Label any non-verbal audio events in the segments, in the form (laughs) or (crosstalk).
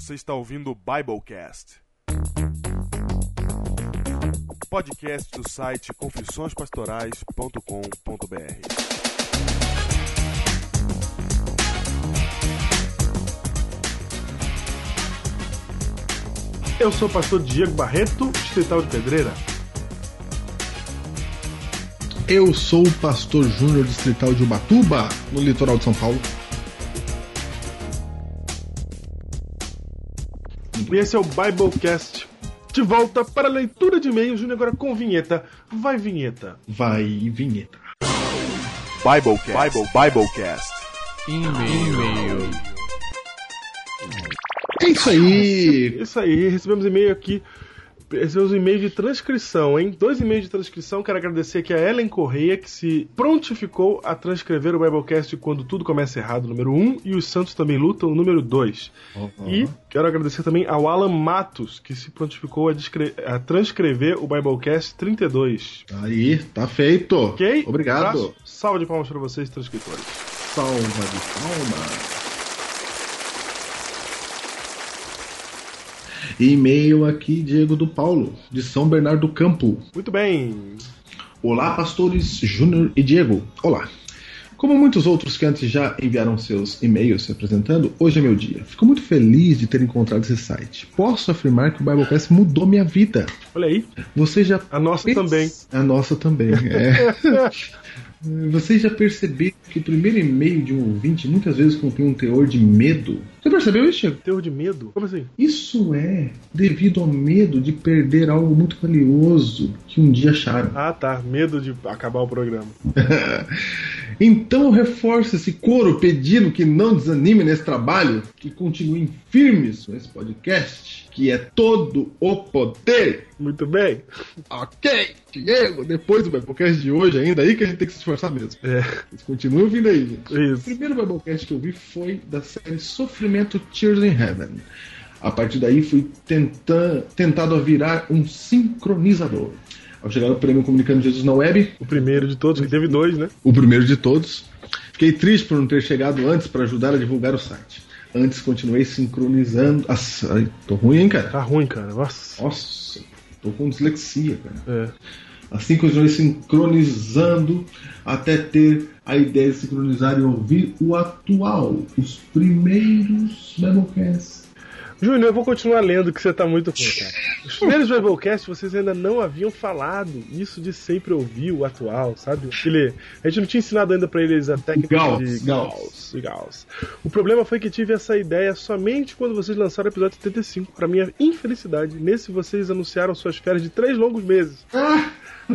Você está ouvindo o Biblecast. Podcast do site confissõespastorais.com.br. Eu sou o pastor Diego Barreto, distrital de Pedreira. Eu sou o pastor Júnior distrital de Ubatuba, no litoral de São Paulo. E esse é o Biblecast. De volta para a leitura de e-mails, Júnior, agora com vinheta. Vai, vinheta. Vai, vinheta. Biblecast. Bible, Biblecast. E-mail. É isso aí. Isso aí, recebemos e-mail aqui. Recebemos um e-mail de transcrição, hein? Dois e-mails de transcrição. Quero agradecer aqui a Ellen Correia, que se prontificou a transcrever o Biblecast quando tudo começa errado, número 1, um, e os Santos também lutam, número 2. Uhum. E quero agradecer também ao Alan Matos, que se prontificou a, a transcrever o Biblecast 32. Aí, tá feito. Ok? Obrigado. Abraço. Salva de palmas para vocês, transcritores. Salva de palmas. E-mail aqui, Diego do Paulo, de São Bernardo do Campo. Muito bem. Olá, pastores Júnior e Diego. Olá. Como muitos outros que antes já enviaram seus e-mails se apresentando, hoje é meu dia. Fico muito feliz de ter encontrado esse site. Posso afirmar que o Biblecast mudou minha vida. Olha aí. Você já. A nossa também. A nossa também, é. (laughs) Vocês já perceberam que o primeiro e-mail de um ouvinte muitas vezes contém um teor de medo? Você percebeu isso, Chico? Teor de medo? Como assim? Isso é devido ao medo de perder algo muito valioso que um dia acharam. Ah, tá. Medo de acabar o programa. (laughs) então reforço esse coro pedindo que não desanime nesse trabalho, que continuem firmes com esse podcast, que é todo o poder. Muito bem. Ok, Diego, depois do Biblecast de hoje ainda, aí que a gente tem que se esforçar mesmo. É. Vocês continuam vindo aí, gente. Isso. O primeiro Biblecast que eu vi foi da série Sofrimento Tears in Heaven. A partir daí fui tenta, tentado a virar um sincronizador. Ao chegar no prêmio Comunicando Jesus na Web, O primeiro de todos, que teve dois, né? o primeiro de todos, fiquei triste por não ter chegado antes para ajudar a divulgar o site. Antes continuei sincronizando. Ai, tô ruim, hein, cara? Tá ruim, cara. Nossa. Nossa, tô com dislexia, cara. É. Assim continuei sincronizando até ter a ideia de sincronizar e ouvir o atual, os primeiros Biblecasts. Júnior, eu vou continuar lendo que você tá muito ruim, cara. Os primeiros Biblecasts vocês ainda não haviam falado isso de sempre ouvir o atual, sabe? Aquele, a gente não tinha ensinado ainda pra eles a técnica Gauss, de Gauss. de Gauss. O problema foi que tive essa ideia somente quando vocês lançaram o episódio 75. Pra minha infelicidade, nesse vocês anunciaram suas férias de três longos meses.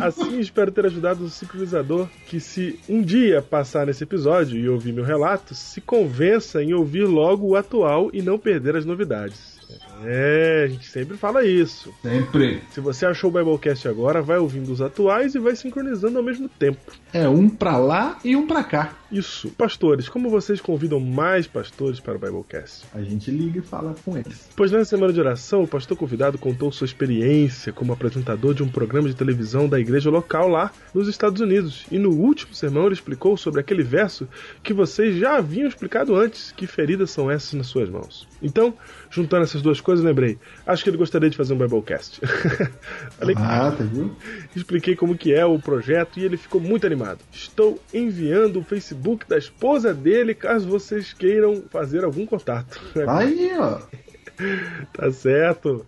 Assim, espero ter ajudado o sincronizador que, se um dia passar nesse episódio e ouvir meu relato, se convença em ouvir logo o atual e não perder as novidades. É, a gente sempre fala isso. Sempre. Se você achou o Biblecast agora, vai ouvindo os atuais e vai sincronizando ao mesmo tempo. É um pra lá e um pra cá. Isso. Pastores, como vocês convidam mais pastores para o Biblecast? A gente liga e fala com eles. Pois na semana de oração, o pastor convidado contou sua experiência como apresentador de um programa de televisão da igreja local lá nos Estados Unidos. E no último sermão ele explicou sobre aquele verso que vocês já haviam explicado antes: que feridas são essas nas suas mãos. Então, juntando essas duas coisas, lembrei. Acho que ele gostaria de fazer um Biblecast. (laughs) Falei, Ah, tá viu? expliquei como que é o projeto e ele ficou muito animado. Estou enviando o Facebook da esposa dele caso vocês queiram fazer algum contato. (laughs) Aí, ó. Tá certo.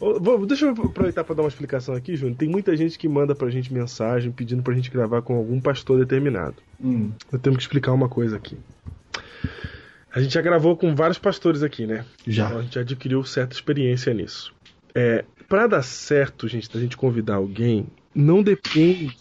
Vou- Deixa eu aproveitar para dar uma explicação aqui, Júnior. Tem muita gente que manda pra gente mensagem pedindo pra gente gravar com algum pastor determinado. Hum. Eu tenho que explicar uma coisa aqui. A gente já gravou com vários pastores aqui, né? Já. Então a gente adquiriu certa experiência nisso. É, para dar certo, gente, da gente convidar alguém, não depende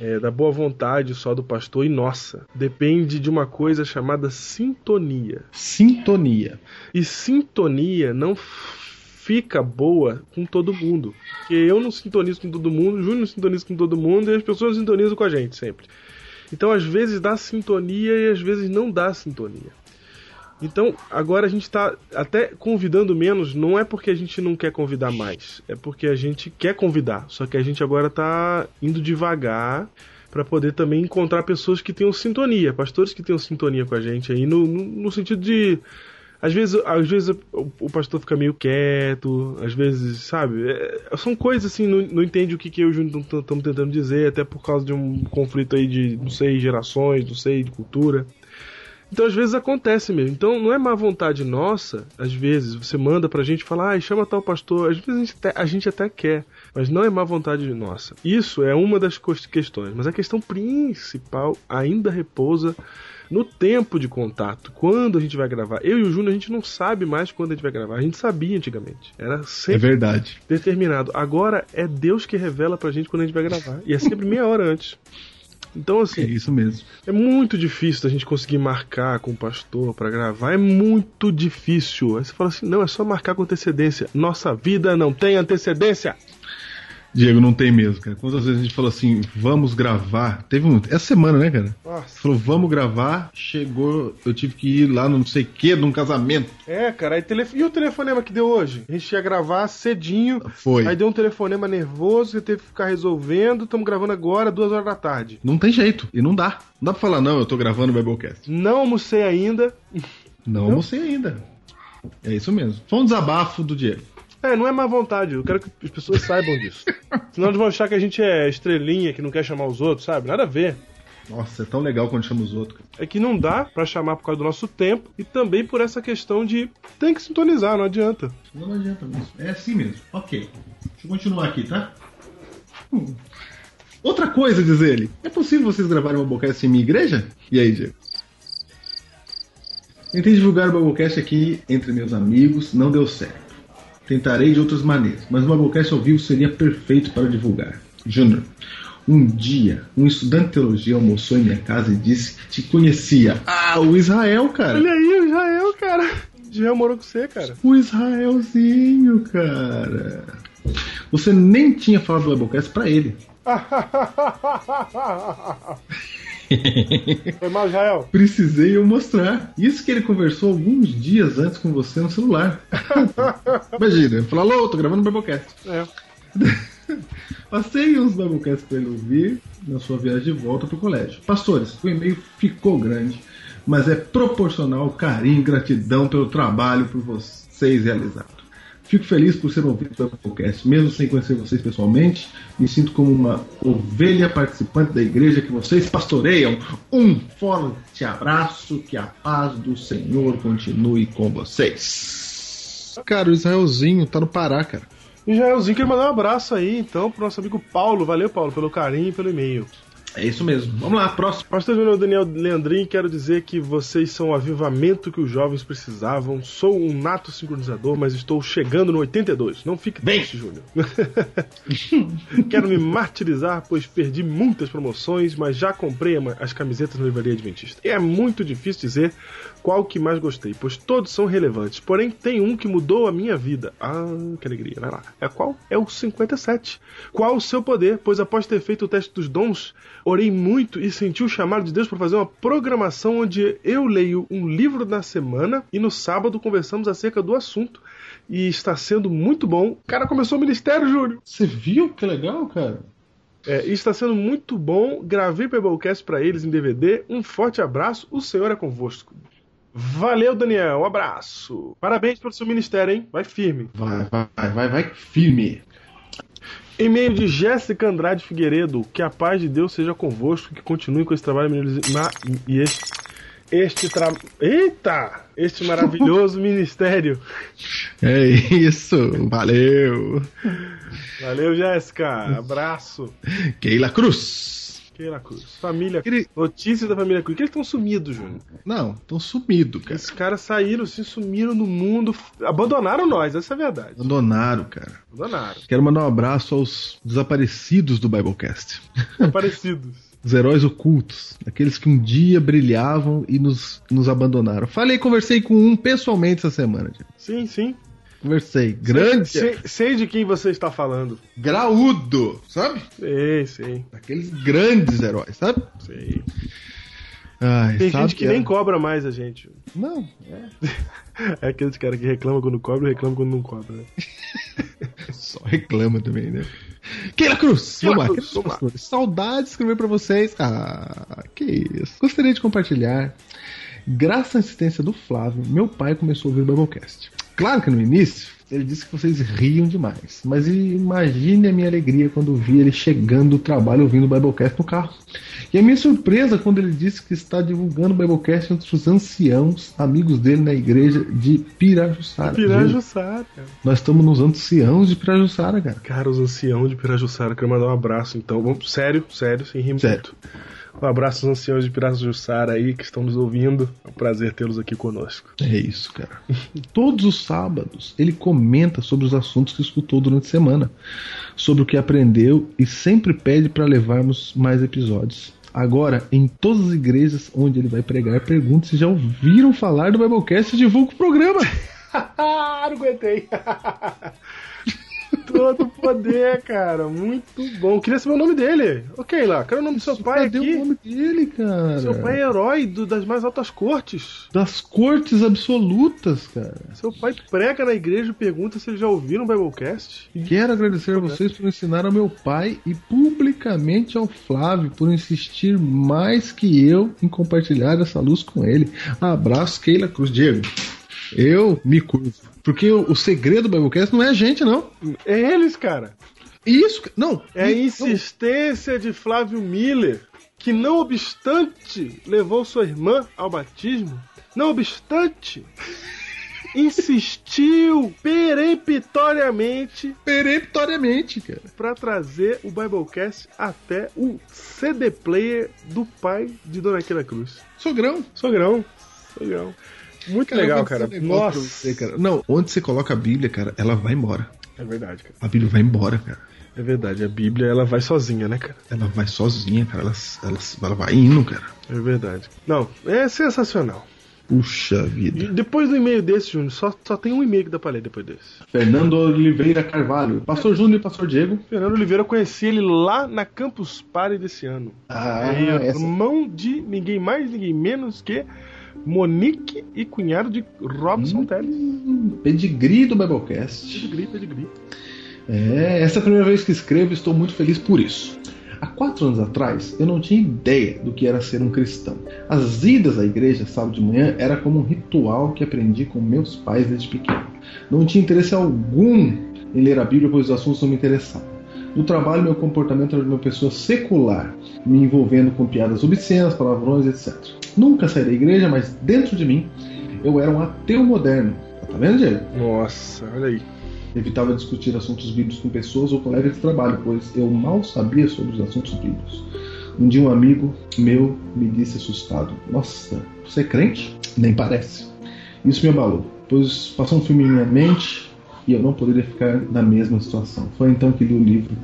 é, da boa vontade só do pastor e nossa. Depende de uma coisa chamada sintonia. Sintonia. E sintonia não fica boa com todo mundo. Porque eu não sintonizo com todo mundo, o Júnior não sintoniza com todo mundo e as pessoas sintonizam com a gente sempre. Então, às vezes dá sintonia e às vezes não dá sintonia. Então, agora a gente está até convidando menos, não é porque a gente não quer convidar mais, é porque a gente quer convidar, só que a gente agora está indo devagar para poder também encontrar pessoas que tenham sintonia, pastores que tenham sintonia com a gente aí, no, no, no sentido de Às vezes, às vezes o, o pastor fica meio quieto, às vezes, sabe? É, são coisas assim, não, não entende o que, que eu e o Júnior estamos tentando dizer, até por causa de um conflito aí de, não sei, gerações, não sei, de cultura. Então, às vezes acontece mesmo. Então, não é má vontade nossa, às vezes, você manda pra gente falar, ah, chama tal pastor. Às vezes a gente, até, a gente até quer, mas não é má vontade nossa. Isso é uma das questões. Mas a questão principal ainda repousa no tempo de contato, quando a gente vai gravar. Eu e o Júnior, a gente não sabe mais quando a gente vai gravar. A gente sabia antigamente. Era É sempre verdade. determinado. Agora é Deus que revela pra gente quando a gente vai gravar. E é sempre meia hora antes. Então, É assim, isso mesmo. é muito difícil a gente conseguir marcar com o pastor pra gravar. É muito difícil. Aí você fala assim: não, é só marcar com antecedência. Nossa vida não tem antecedência. Diego, não tem mesmo, cara. Quantas vezes a gente falou assim, vamos gravar? Teve um. Essa semana, né, cara? Nossa. Falou, vamos gravar. Chegou, eu tive que ir lá no não sei o que, num casamento. É, cara. Aí. E o telefonema que deu hoje? A gente ia gravar cedinho. Foi. Aí deu um telefonema nervoso, você teve que ficar resolvendo. Estamos gravando agora, duas horas da tarde. Não tem jeito. E não dá. Não dá pra falar, não, eu tô gravando o Biblecast. Não almocei ainda. Não almocei ainda. É isso mesmo. Foi um desabafo do Diego. É, não é má vontade, eu quero que as pessoas saibam disso. (laughs) Senão eles vão achar que a gente é estrelinha, que não quer chamar os outros, sabe? Nada a ver. Nossa, é tão legal quando chama os outros. cara. É que não dá pra chamar por causa do nosso tempo e também por essa questão de tem que sintonizar, não adianta. Não, adianta mesmo. É assim mesmo. Ok. Deixa eu continuar aqui, tá? Hum. Outra coisa, diz ele. É possível vocês gravarem um Biblecast em minha igreja? E aí, Diego? Tentei divulgar o Biblecast aqui entre meus amigos, não deu certo. Tentarei de outras maneiras, mas o Biblecast ao vivo seria perfeito para divulgar. Júnior, um dia, um estudante de teologia almoçou em minha casa e disse que te conhecia. Ah, o Israel, cara. Olha aí, o Israel, cara. Israel morou com você, cara. O Israelzinho, cara. Você nem tinha falado do Biblecast pra ele. (laughs) Foi mal, Israel. Precisei eu mostrar. Isso que ele conversou alguns dias antes com você no celular. (laughs) Imagina, ele falou, alô, tô gravando o Biblecast. É. (laughs) Passei uns Biblecasts pra ele ouvir na sua viagem de volta pro colégio. Pastores, o e-mail ficou grande, mas é proporcional ao carinho e gratidão pelo trabalho por vocês realizado. Fico feliz por ser ouvido pelo podcast, mesmo sem conhecer vocês pessoalmente. Me sinto como uma ovelha participante da igreja que vocês pastoreiam. Um forte abraço, que a paz do Senhor continue com vocês. Cara, o Israelzinho tá no Pará, cara. Israelzinho quer mandar um abraço aí, então, pro nosso amigo Paulo. Valeu, Paulo, pelo carinho e pelo e-mail. É isso mesmo. Vamos lá, próximo. Pastor Júnior Daniel Leandrin, quero dizer que vocês são o avivamento que os jovens precisavam. Sou um nato sincronizador, mas estou chegando no 82. Não fique Vem. triste, Júnior. (laughs) quero me martirizar, pois perdi muitas promoções, mas já comprei as camisetas na livraria Adventista. E é muito difícil dizer qual que mais gostei, pois todos são relevantes. Porém, tem um que mudou a minha vida. Ah, que alegria. Vai lá. É qual? É o 57. Qual o seu poder? Pois após ter feito o teste dos dons, orei muito e senti o chamado de Deus para fazer uma programação onde eu leio um livro na semana e no sábado conversamos acerca do assunto. E está sendo muito bom. O cara começou o ministério, Júlio. Você viu que legal, cara? É, está sendo muito bom. Gravei Pebblecast para eles em DVD. Um forte abraço. O Senhor é convosco. Valeu, Daniel. Um abraço. Parabéns pelo seu ministério, hein? Vai firme. Vai, vai, vai, vai firme. E-mail de Jéssica Andrade Figueiredo. Que a paz de Deus seja convosco. Que continue com esse trabalho E este. Este tra... Eita! Este maravilhoso (laughs) ministério. É isso, valeu. Valeu, Jéssica. Abraço. Keila Cruz. Keila Cruz. Família. Ele- Notícias da família Cruz. Que eles estão sumidos, Júnior. Não, tão sumido, cara. Esses caras saíram, se sumiram no mundo, abandonaram nós, essa é a verdade. Abandonaram, cara. Abandonaram. Quero mandar um abraço aos desaparecidos do Biblecast. Parecidos. (laughs) Os heróis ocultos. Aqueles que um dia brilhavam e nos, nos abandonaram. Falei, conversei com um pessoalmente essa semana. Sim, sim. Conversei. Grande. Sei, sei de quem você está falando. Graúdo, sabe? Sei, sei, Aqueles grandes heróis, sabe? sei. Ai, Tem sabe gente que é- nem cobra mais a gente. Não, é. (laughs) É aqueles caras que reclamam quando cobra e reclamam quando não cobra, né? (laughs) Só reclama também, né? Keila Cruz, Keila vamos lá, Cruz, queridos vamos lá. Saudade de escrever pra vocês. Ah, que isso. Gostaria de compartilhar Graças à assistência do Flávio, meu pai começou a ouvir o Biblecast. Claro que no início ele disse que vocês riam demais, mas imagine a minha alegria quando vi ele chegando do trabalho ouvindo o Biblecast no carro. E a minha surpresa quando ele disse que está divulgando o Biblecast entre os anciãos, amigos dele na igreja de Pirajussara. Pirajussara. Nós estamos nos anciãos de Pirajussara, cara. Cara, os anciãos de Pirajussara, quero mandar um abraço então. Sério, sério, sem rir Sério. muito. Um abraço aos anciãos de Pirajussara aí que estão nos ouvindo. É um prazer tê-los aqui conosco. É isso, cara. Todos os sábados ele comenta sobre os assuntos que escutou durante a semana, sobre o que aprendeu e sempre pede para levarmos mais episódios. Agora, em todas as igrejas onde ele vai pregar, pergunta se já ouviram falar do Biblecast e divulga o programa. (laughs) Ah, não aguentei. (laughs) Todo poder, cara. Muito bom. Queria saber o nome dele. Ok, lá. Quero o nome do seu pai Cadê aqui. o nome dele, cara? Seu pai é herói do- das mais altas cortes. Das cortes absolutas, cara. Seu pai prega na igreja e pergunta se eles já ouviram o Biblecast. Quero agradecer a vocês por ensinar ao meu pai e publicamente ao Flávio por insistir mais que eu em compartilhar essa luz com ele. Abraço, Keila Cruz. Diego, eu me curvo. Porque o, o segredo do Biblecast não é a gente, não. É eles, cara. Isso, não. É a Não. insistência de Flávio Miller, que não obstante levou sua irmã ao batismo, não obstante (laughs) insistiu peremptoriamente Peremptoriamente, cara. para trazer o Biblecast até o CD player do pai de Dona Aquila Cruz. Sogrão. Sogrão. Sogrão. Muito legal, cara. negócio pra Nossa. você, cara. Não, onde você coloca a Bíblia, cara, ela vai embora. É verdade, cara. A Bíblia vai embora, cara. É verdade. A Bíblia, ela vai sozinha, né, cara? Ela vai sozinha, cara. Ela, ela, ela vai indo, cara. É verdade. Não, é sensacional. Puxa E vida. depois do e-mail desse, Júnior, só, só tem um e-mail que dá pra ler depois desse. Fernando Oliveira Carvalho. Pastor Júnior e Pastor Diego. Fernando Oliveira, eu conheci ele lá na Campus Party desse ano. Ah, é essa- irmão de ninguém mais, ninguém menos que Monique e cunhado de Robson Teles. Hum, Pedigree do Biblecast. Pedigree, pedigree. É, essa é a primeira vez que escrevo e estou muito feliz por isso. Há quatro anos atrás, eu não tinha ideia do que era ser um cristão. As idas à igreja sábado de manhã era como um ritual que aprendi com meus pais desde pequeno. Não tinha interesse algum em ler a Bíblia, pois os assuntos não me interessavam. No trabalho, meu comportamento era de uma pessoa secular, me envolvendo com piadas obscenas, palavrões, etc. Nunca saí da igreja, mas dentro de mim, eu era um ateu moderno. Tá vendo, Diego? Nossa, olha aí. Evitava discutir assuntos bíblicos com pessoas ou colegas de trabalho, pois eu mal sabia sobre os assuntos bíblicos. Um dia um amigo meu me disse assustado: Nossa, você é crente? Nem parece. Isso me abalou, pois passou um filme em minha mente e eu não poderia ficar na mesma situação. Foi então que li o livro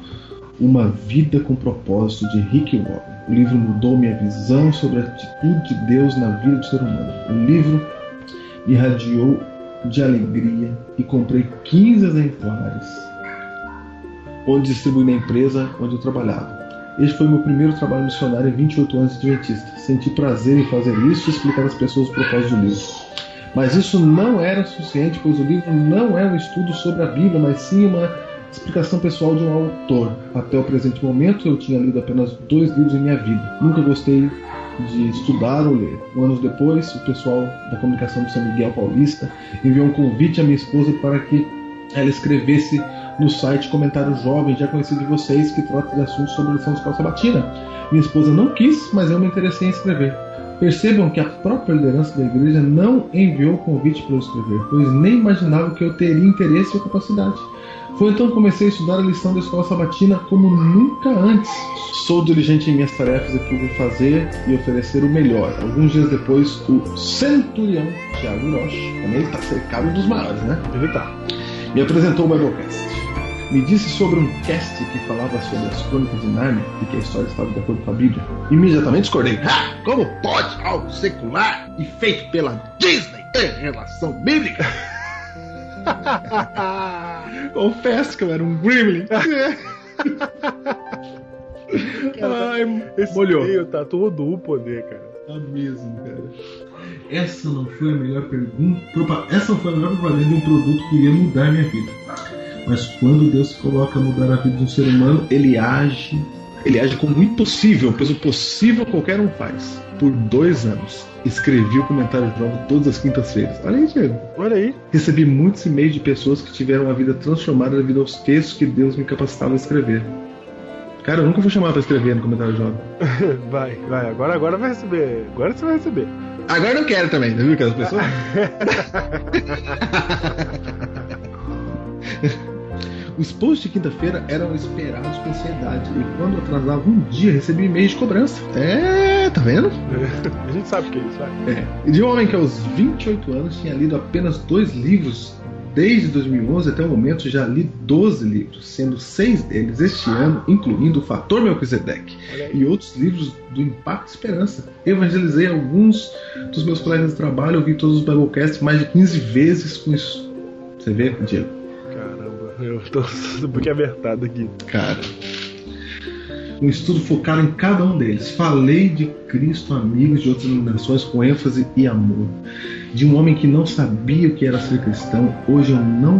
Uma Vida com Propósito de Rick Warren. O livro mudou minha visão sobre a atitude de Deus na vida do ser humano. O livro me irradiou de alegria e comprei 15 exemplares, onde distribuí na empresa onde eu trabalhava. Este foi meu primeiro trabalho missionário em 28 anos de Adventista. Senti prazer em fazer isso e explicar às pessoas o propósito do livro. Mas isso não era suficiente, pois o livro não é um estudo sobre a Bíblia, mas sim uma explicação pessoal de um autor. Até o presente momento, eu tinha lido apenas dois livros em minha vida. Nunca gostei de estudar ou ler. Um anos depois, o pessoal da comunicação de São Miguel Paulista enviou um convite à minha esposa para que ela escrevesse no site Comentário Jovem, já conhecido de vocês, que trata de assuntos sobre a lição de escola sabatina. Minha esposa não quis, mas eu me interessei em escrever. Percebam que a própria liderança da igreja não enviou o convite para eu escrever, pois nem imaginava que eu teria interesse ou capacidade. Foi então que comecei a estudar a lição da escola sabatina como nunca antes. Sou diligente em minhas tarefas e procuro fazer e oferecer o melhor. Alguns dias depois, o centurião Tiago Hiroshi, também ele está cercado dos maiores, né? Ele tá. Me apresentou o Biblecast. Me disse sobre um cast que falava sobre as crônicas de Narnia e que a história estava de acordo com a Bíblia. Imediatamente discordei. Ah, como pode algo secular e feito pela Disney ter relação bíblica? (laughs) Confesso que eu era um gremlin. Ai, Esse molhou. e-mail tá todo o poder, cara. Tá mesmo, cara. Essa não foi a melhor pergunta. Essa não foi a melhor propaganda de um produto que iria mudar minha vida. Mas quando Deus se coloca a mudar a vida de um ser humano, ele age Ele age como impossível, pois o possível qualquer um faz. Por dois anos, escrevi o comentário de jogo todas as quintas-feiras. Olha aí, Diego. Olha aí. Recebi muitos e-mails de pessoas que tiveram a vida transformada devido aos textos que Deus me capacitava a escrever. Cara, eu nunca fui chamado pra escrever no comentário de jogo. (laughs) Vai, vai. Agora, agora vai receber. Agora você vai receber. Agora eu não quero também, viu aquelas pessoas? (laughs) (laughs) Os posts de quinta-feira eram esperados com ansiedade e quando atrasava um dia recebi e-mail de cobrança. É, tá vendo? (laughs) A gente sabe o que é isso, vai. É. E de um homem que aos 28 anos tinha lido apenas dois livros desde 2011 até o momento já li 12 livros, sendo seis deles este ano, incluindo o Fator Melquisedeque e outros livros do Impacto Esperança. Evangelizei alguns dos meus colegas de trabalho, ouvi todos os Biblecasts mais de 15 vezes com isso. Você vê, Diego? Eu tô (laughs) pouquinho abertado aqui. Cara. Um estudo focado em cada um deles. Falei de Cristo amigos de outras denominações com ênfase e amor. De um homem que não sabia o que era ser cristão, hoje eu não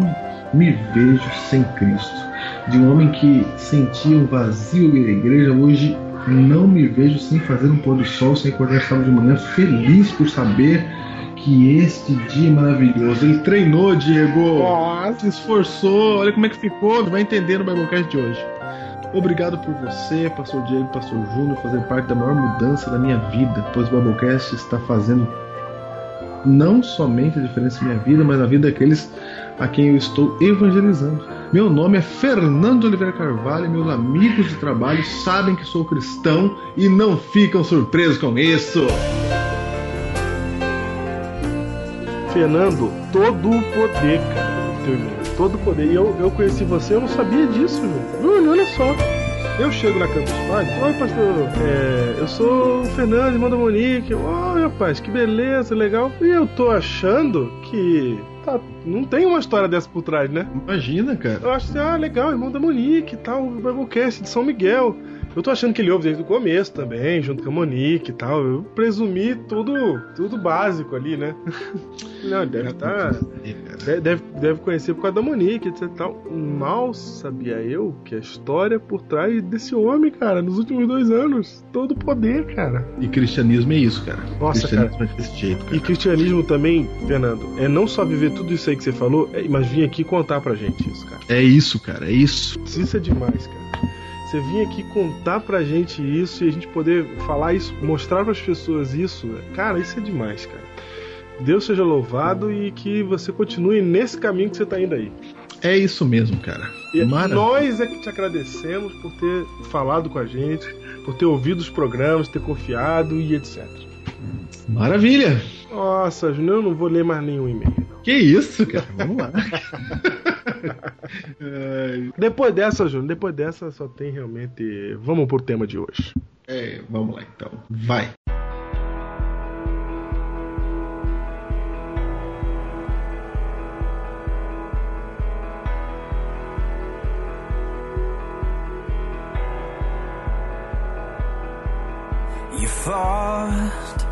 me vejo sem Cristo. De um homem que sentia um vazio na igreja, hoje não me vejo sem fazer um pôr do sol, sem acordar sábado de manhã, feliz por saber que este dia maravilhoso. Ele treinou, Diego. Nossa. Se esforçou. Olha como é que ficou. Vai entender no Biblecast de hoje. Obrigado por você, Pastor Diego e Pastor Júnior, fazer parte da maior mudança da minha vida, pois o Biblecast está fazendo não somente a diferença em minha vida, mas na vida daqueles a quem eu estou evangelizando. Meu nome é Fernando Oliveira Carvalho e meus amigos de trabalho sabem que sou cristão e não ficam surpresos com isso. Fernando, todo o poder, cara, do teu e-mail. Todo o poder. E eu, eu conheci você, eu não sabia disso. Júnior, olha só. Eu chego na Campus Party, oi pastor, é, eu sou o Fernando, irmão da Monique. Oi, rapaz, que beleza, legal. E eu tô achando que tá, não tem uma história dessa por trás, né? Imagina, cara. Eu acho assim, ah, legal, irmão da Monique e tal, o Biblecast de São Miguel. Eu tô achando que ele ouve desde o começo também, junto com a Monique e tal. Eu presumi tudo, tudo básico ali, né? (laughs) Não, ele deve estar. Deve, deve conhecer por causa da Monique, etc. Tal. Mal sabia eu que a história por trás desse homem, cara, nos últimos dois anos. Todo o poder, cara. E cristianismo é isso, cara. Nossa, cristianismo é desse jeito, cara. E cristianismo também, Fernando, é não só viver tudo isso aí que você falou, é, mas vir aqui contar pra gente isso, cara. É isso, cara, é isso. Isso é demais, cara. Você vir aqui contar pra gente isso e a gente poder falar isso, mostrar pras pessoas isso, cara, isso é demais, cara. Deus seja louvado e que você continue nesse caminho que você tá indo aí. É isso mesmo, cara. E Maravilha. nós é que te agradecemos por ter falado com a gente, por ter ouvido os programas, ter confiado e etc. Maravilha. Nossa, Júnior, eu não vou ler mais nenhum e-mail. Que isso, cara. Vamos lá. (laughs) (laughs) Depois dessa, Júnior, depois dessa só tem realmente. Vamos pro tema de hoje. é, vamos lá então. Vai. You fought,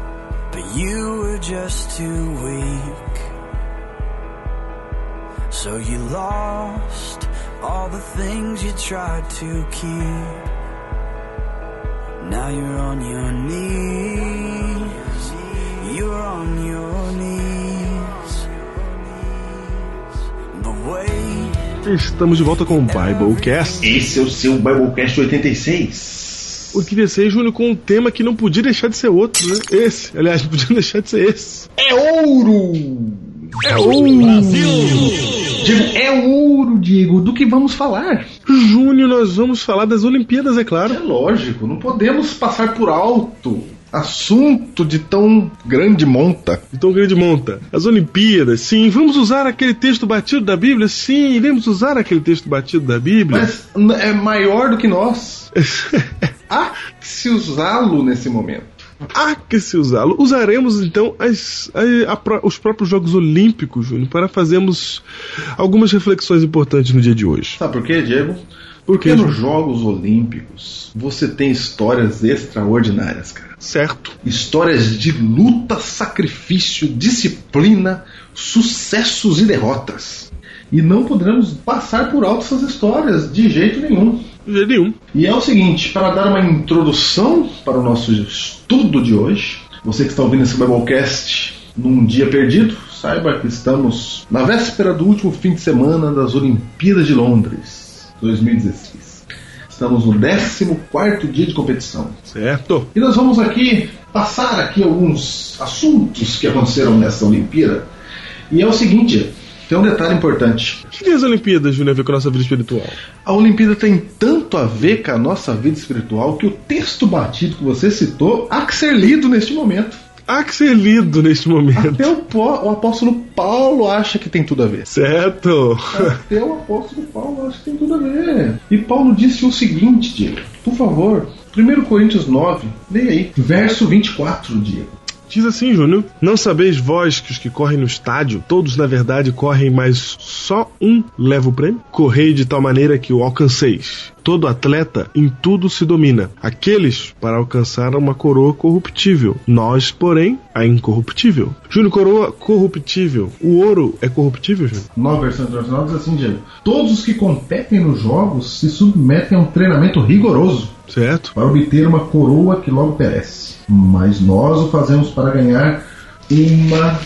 but you were just too weak. So you lost all the things you tried to keep. Now you're on your knees. You're on your knees. The way Estamos de volta com o Biblecast. Esse é o seu Biblecast 86. O que descer, Júnior, com um tema que não podia deixar de ser outro, né? Esse, aliás, não podia (laughs) deixar de ser esse. É ouro! É o Diego, é ouro, Diego. Do que vamos falar? Júnior, nós vamos falar das Olimpíadas, é É claro. lógico, não podemos passar por alto assunto de tão grande monta. Então, grande monta. As Olimpíadas, sim. Vamos usar aquele texto batido da Bíblia? Sim, iremos usar aquele texto batido da Bíblia. Mas é maior do que nós. (laughs) Há que se usá-lo nesse momento. Há que se usá-lo. Usaremos então as- a- a os próprios Jogos Olímpicos, Júnior, para fazermos algumas reflexões importantes no dia de hoje. Sabe por quê, Diego? Por Porque quê, nos? Jogos Olímpicos você tem histórias extraordinárias, cara. Certo. Histórias de luta, sacrifício, disciplina, sucessos e derrotas. E não poderemos passar por alto essas histórias de jeito nenhum. Nenhum. E é o seguinte, para dar uma introdução para o nosso estudo de hoje, você que está ouvindo esse Biblecast num dia perdido, saiba que estamos na véspera do último fim de semana das Olimpíadas de Londres 2016. Estamos no 14 dia de competição. Certo? E nós vamos aqui passar aqui alguns assuntos que aconteceram nessa Olimpíada. E é o seguinte, tem um detalhe importante. O que tem as Olimpíadas, Júnior, a ver com a nossa vida espiritual? A Olimpíada tem tanto a ver com a nossa vida espiritual que o texto batido que você citou há que ser lido neste momento. Há que ser lido neste momento. Até o, o apóstolo Paulo acha que tem tudo a ver. Certo? Até o apóstolo Paulo acha que tem tudo a ver. E Paulo disse o seguinte, Diego, por favor, 1 Coríntios 9, leia aí, verso 24, Diego. Diz assim, Júnior: Não sabeis vós que os que correm no estádio, todos na verdade correm, mas só um leva o prêmio? Correi de tal maneira que o alcanceis. Todo atleta em tudo se domina. Aqueles para alcançar uma coroa corruptível. Nós, porém, a incorruptível. Júnior, coroa corruptível. O ouro é corruptível, Júnior? Nova versão internacional diz assim, Diego, todos os que competem nos jogos se submetem a um treinamento rigoroso Certo? para obter uma coroa que logo perece. Mas nós o fazemos para ganhar uma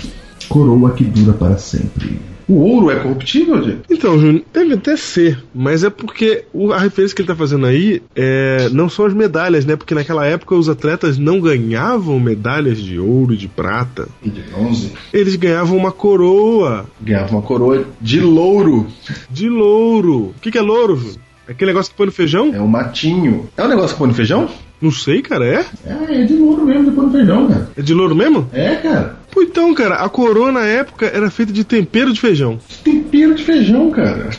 coroa que dura para sempre. O ouro é corruptível, Diego? Então, Júnior, deve até ser, mas é porque o- a referência que ele tá fazendo aí é, não são as medalhas, né? Porque naquela época os atletas não ganhavam medalhas de ouro e de prata. E de bronze. Eles ganhavam uma coroa Ganhava uma coroa de louro. de louro. O que, que é louro, Júnior? Aquele negócio que põe no feijão? É um matinho. É um negócio que põe no feijão? Não sei, cara, é? É, é de louro mesmo, de pôr no feijão, cara. É de louro mesmo? É, cara. Pô, então, cara, a coroa na época era feita de tempero de feijão. Tempero de feijão, cara.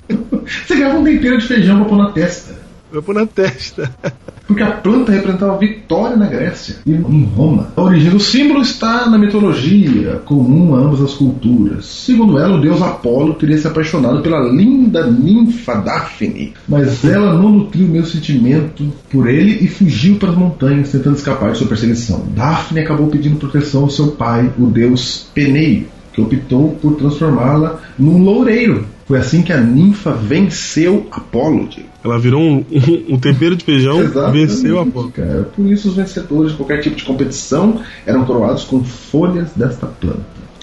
(laughs) Você ganhava um tempero de feijão pra pôr na testa. Vai pôr na testa. Porque a planta representava a vitória na Grécia e em Roma. A origem do símbolo está na mitologia, comum a ambas as culturas. Segundo ela, o deus Apolo teria se apaixonado pela linda ninfa Daphne, mas ela não nutriu meu sentimento por ele e fugiu para as montanhas tentando escapar de sua perseguição. Daphne acabou pedindo proteção ao seu pai, o deus Peneio, que optou por transformá-la num loureiro. Foi assim que a ninfa venceu Apolo. Diego. Ela virou um, um- um tempero de feijão, Exatamente, venceu a porra. Cara. Por isso os vencedores de qualquer tipo de competição eram coroados com folhas desta planta.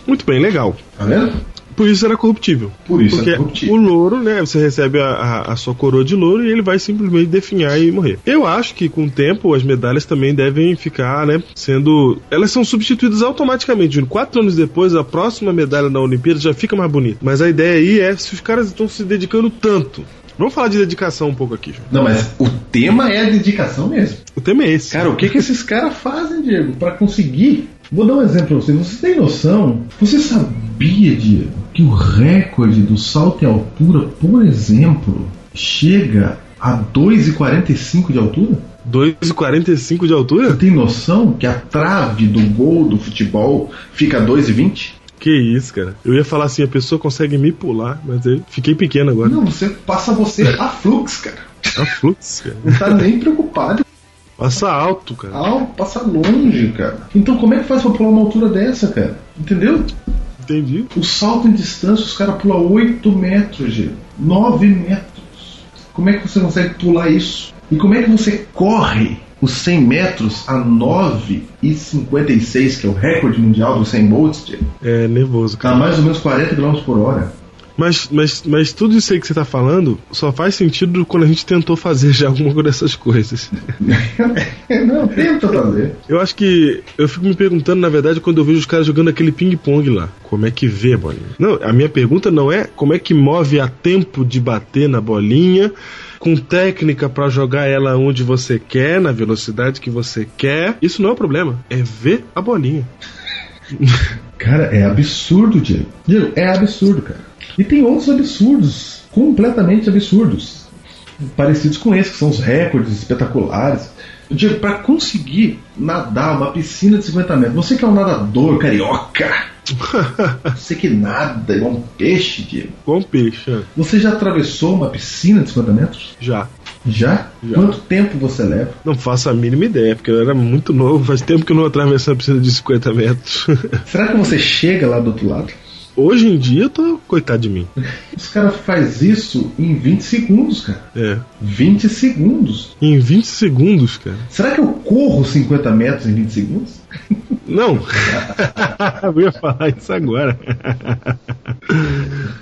Muito bem, legal. Tá vendo? Por isso era corruptível. Por isso Porque é corruptível. o louro, né? Você recebe a, a- a sua coroa de louro e ele vai simplesmente definhar e morrer. Eu acho que com o tempo as medalhas também devem ficar, né? Sendo. Elas são substituídas automaticamente. Quatro anos depois, a próxima medalha da Olimpíada já fica mais bonita. Mas a ideia aí é se os caras estão se dedicando tanto. Vamos falar de dedicação um pouco aqui. Não, mas o tema é a dedicação mesmo. O tema é esse. Cara, o que, que esses caras fazem, Diego, para conseguir? Vou dar um exemplo pra você. Você tem noção? Você sabia, Diego, que o recorde do salto em altura, por exemplo, chega a 2,45 de altura? 2,45 de altura? Você tem noção que a trave do gol do futebol fica a 2,20? Que isso, cara. Eu ia falar assim, a pessoa consegue me pular, mas eu fiquei pequeno agora. Não, você passa você a fluxo, cara. A fluxo, cara. Não tá nem preocupado. Passa alto, cara. Ah, passa longe, cara. Então como é que faz pra pular uma altura dessa, cara? Entendeu? Entendi. O salto em distância, os caras pulam 8 metros, Gê. 9 metros. Como é que você consegue pular isso? E como é que você corre os 100 metros a 9,56, que é o recorde mundial dos 100 volts, Gê? É nervoso, Tá cara. mais ou menos 40 km por hora. Mas, mas, mas tudo isso aí que você tá falando só faz sentido quando a gente tentou fazer já alguma dessas coisas. (laughs) Não, tenta fazer. Eu acho que eu fico me perguntando, na verdade, quando eu vejo os caras jogando aquele ping-pong lá. Como é que vê a bolinha? Não, a minha pergunta não é como é que move a tempo de bater na bolinha, com técnica pra jogar ela onde você quer, na velocidade que você quer. Isso não é o problema. É ver a bolinha. Cara, é absurdo, Diego. Diego, é absurdo, cara. E tem outros absurdos, completamente absurdos, parecidos com esse, que são os recordes espetaculares. Diego, para conseguir nadar uma piscina de 50 metros, você que é um nadador carioca, (laughs) você que nada igual um peixe, Diego, Com peixe, ah, você já atravessou uma piscina de 50 metros? já. Já? Já. Quanto tempo você leva? Não faço a mínima ideia, porque eu era muito novo, faz tempo que eu não atravesso uma piscina de 50 metros. (laughs) Será que você chega lá do outro lado? Hoje em dia eu tô coitado de mim. Os caras faz isso em 20 segundos, cara. É. 20 segundos. Em 20 segundos, cara. Será que eu corro 50 metros em 20 segundos? Não! (laughs) eu ia falar isso agora.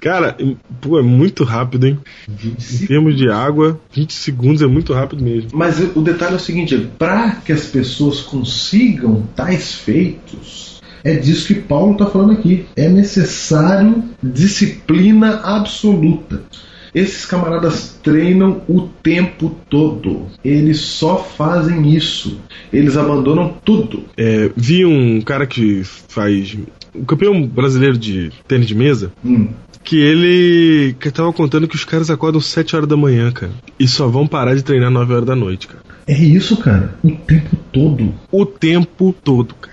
Cara, pô, é muito rápido, hein? 20 Em termos de água, 20 segundos é muito rápido mesmo. Mas o detalhe é o seguinte: para que as pessoas consigam tais feitos, é disso que Paulo está falando aqui. É necessário disciplina absoluta. Esses camaradas treinam o tempo todo. Eles só fazem isso. Eles abandonam tudo. É, vi um cara que faz. O campeão brasileiro de tênis de mesa. Hum. Que ele que tava contando que os caras acordam 7 horas da manhã, cara. E só vão parar de treinar 9 horas da noite, cara. É isso, cara. O tempo todo. O tempo todo, cara.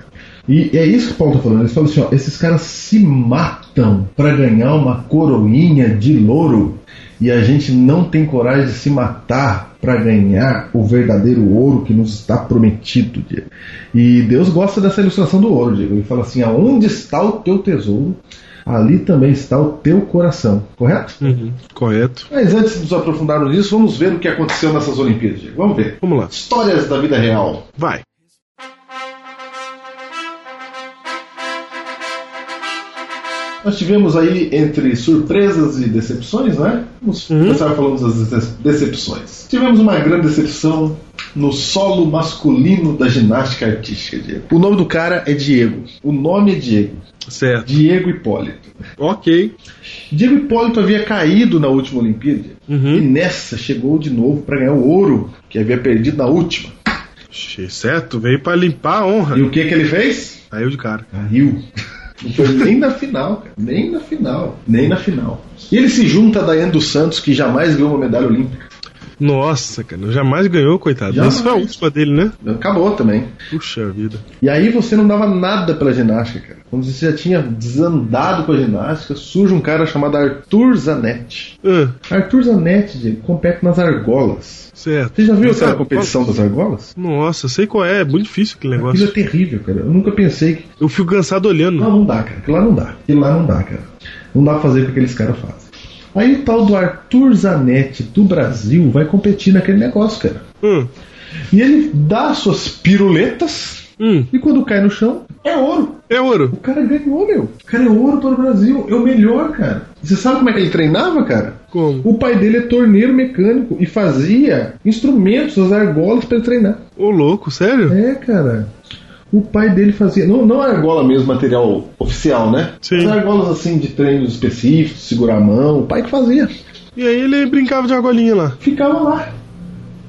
E é isso que o Paulo tá falando. Ele fala assim: ó, esses caras se matam para ganhar uma coroinha de louro e a gente não tem coragem de se matar para ganhar o verdadeiro ouro que nos está prometido, Diego. E Deus gosta dessa ilustração do ouro, Diego. Ele fala assim: aonde está o teu tesouro, ali também está o teu coração. Correto? Uhum, correto. Mas antes de nos aprofundarmos nisso, vamos ver o que aconteceu nessas Olimpíadas, Diego. Vamos ver. Vamos lá. Histórias da vida real. Vai. Nós tivemos aí entre surpresas e decepções, né? Vamos Uhum. começar falando das dece- decepções. Tivemos uma grande decepção no solo masculino da ginástica artística, Diego. O nome do cara é Diego. O nome é Diego. Certo. Diego Hipólito. Ok. Diego Hipólito havia caído na última Olimpíada e Uhum. nessa chegou de novo para ganhar o ouro que havia perdido na última. Certo, veio pra limpar a honra. E o que que ele fez? Saiu de cara. Caiu. Não foi nem na final, cara. Nem na final. Nem na final. E ele se junta a Daiane dos Santos, que jamais ganhou uma medalha olímpica. Nossa, cara, jamais ganhou, coitado. Jamais. Essa foi a última dele, né? Acabou também. Puxa vida. E aí você não dava nada pela ginástica, cara. Quando você já tinha desandado com a ginástica, surge um cara chamado Arthur Zanetti. Ah, Arthur Zanetti, gente, compete nas argolas. certo. Você já viu aquela competição das argolas? Nossa, sei qual é, é muito difícil aquele Aquilo é negócio. terrível, cara. Eu nunca pensei que. Eu fico cansado olhando. Não, não dá, cara. Aquilo lá não dá. Aquilo lá não dá, cara. Não dá pra fazer o que aqueles caras fazem. Aí o tal do Arthur Zanetti do Brasil vai competir naquele negócio, cara. Hum, E ele dá suas piruletas hum, e quando cai no chão, é ouro. é ouro. O cara ganhou, meu. O cara é ouro para o Brasil. É o melhor, cara. Você sabe como é que ele treinava, cara? Como? O pai dele é torneiro mecânico e fazia instrumentos, as argolas para ele treinar. Ô, louco, sério? É, cara. O pai dele fazia. Não, não argola mesmo, material oficial, né? Sim. As argolas assim de treinos específicos, segurar a mão. O pai que fazia. E aí ele brincava de argolinha lá. Ficava lá.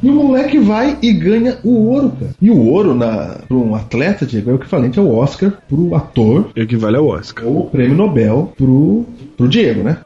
E o moleque vai e ganha o ouro, cara. E o ouro, na, para um atleta, Diego, é o equivalente ao Oscar pro ator Equivale ao Oscar. ou o prêmio Nobel pro, pro Diego, né?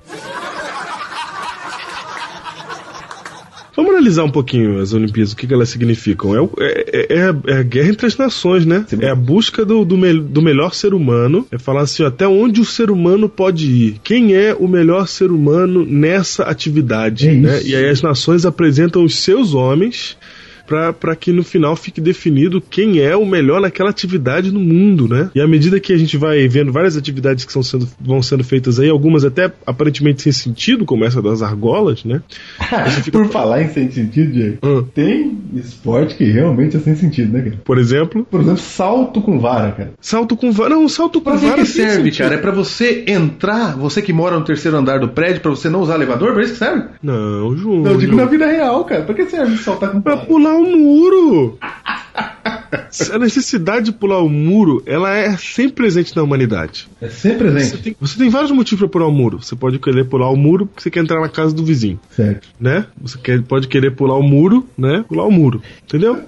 Vamos analisar um pouquinho as Olimpíadas, o que, que elas significam. É, o- é- é- é a guerra entre as nações, né? É a busca do, do, mel- do melhor ser humano. É falar assim, ó, até onde o ser humano pode ir. Quem é o melhor ser humano nessa atividade, É né? E aí as nações apresentam os seus homens para que no final fique definido quem é o melhor naquela atividade no mundo, né? E à medida que a gente vai vendo várias atividades que são sendo, vão sendo feitas aí, algumas até aparentemente sem sentido, como essa das argolas, né? (laughs) Por falar em sem sentido, Diego, Ah. tem esporte que realmente é sem sentido, né, cara? Por exemplo, Por exemplo, salto com vara, cara. salto com vara. Não, salto com Pra que, vara que tem serve, sentido. cara? É pra você entrar, você que mora no terceiro andar do prédio, pra você não usar elevador? Pra isso que serve? Não, Júnior. Não, eu digo na vida real, cara. Pra que serve saltar com Pra vara? pular o muro. A necessidade de pular o muro, ela é sempre presente na humanidade. É sempre Você presente. tem, você tem vários motivos pra pular o muro. Você pode querer pular o muro porque você quer entrar na casa do vizinho, Certo. né? Você quer- pode querer pular o muro, né? Pular o muro, entendeu?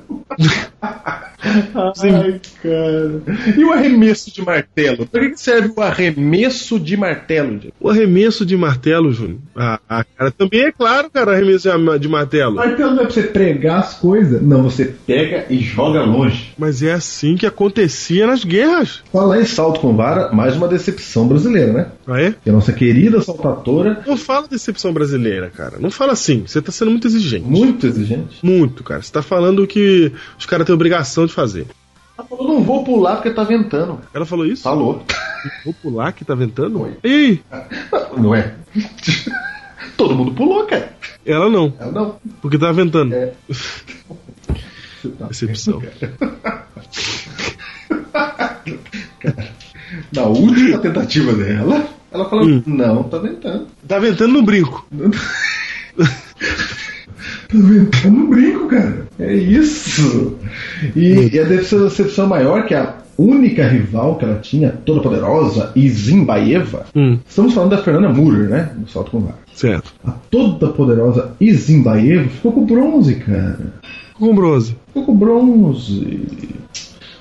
Ai, cara. E o arremesso de martelo? Pra que serve o arremesso de martelo, Diego? O arremesso de martelo, Júnior. Ah, ah, cara, também é claro, cara, arremesso de- de martelo. Martelo não é pra você pregar as coisas. Não, você pega e joga longe. Mas é assim que acontecia nas guerras. Falar em salto com vara, mais uma decepção brasileira, né? Ah, é? Que a nossa querida saltadora, Não fala decepção brasileira, cara. Não fala assim. Você tá sendo muito exigente. muito exigente, Muito, cara. Você tá falando que os caras têm obrigação de fazer. ela falou: não vou pular porque tá ventando. Ela falou isso? Falou. Vou pular que tá ventando? Oi. Ei, (laughs) Não é? (laughs) Todo mundo pulou, cara. ela não, Ela não. porque tá ventando. É. (laughs) Decepção. (laughs) Na última tentativa dela, ela falou: Hum. Não, tá ventando. Tá ventando no brinco. (laughs) Tá ventando no brinco, cara. É isso. E, e a decepção maior que a única rival que ela tinha, toda poderosa, Izimbaeva. Hum, Estamos falando da Fernanda Murer, né? Do salto com vara. certo. A toda poderosa Izimbaeva ficou com bronze, cara. Com bronze. Ficou com bronze.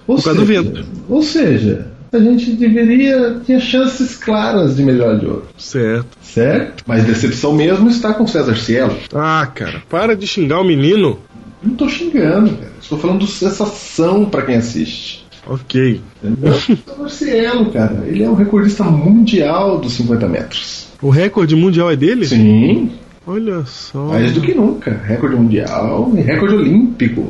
Ou Por causa do vento. Ou seja, a gente deveria ter chances claras de medalha de ouro. Certo. Certo? Mas decepção mesmo está com César Cielo. Ah, cara, para de xingar o menino. Não tô xingando, cara. Estou falando de sensação pra quem assiste. Ok. (laughs) Cielo, cara. Ele é o recordista mundial dos 50 metros. O recorde mundial é dele? Sim, Olha só. mais do que nunca. Recorde mundial e recorde olímpico.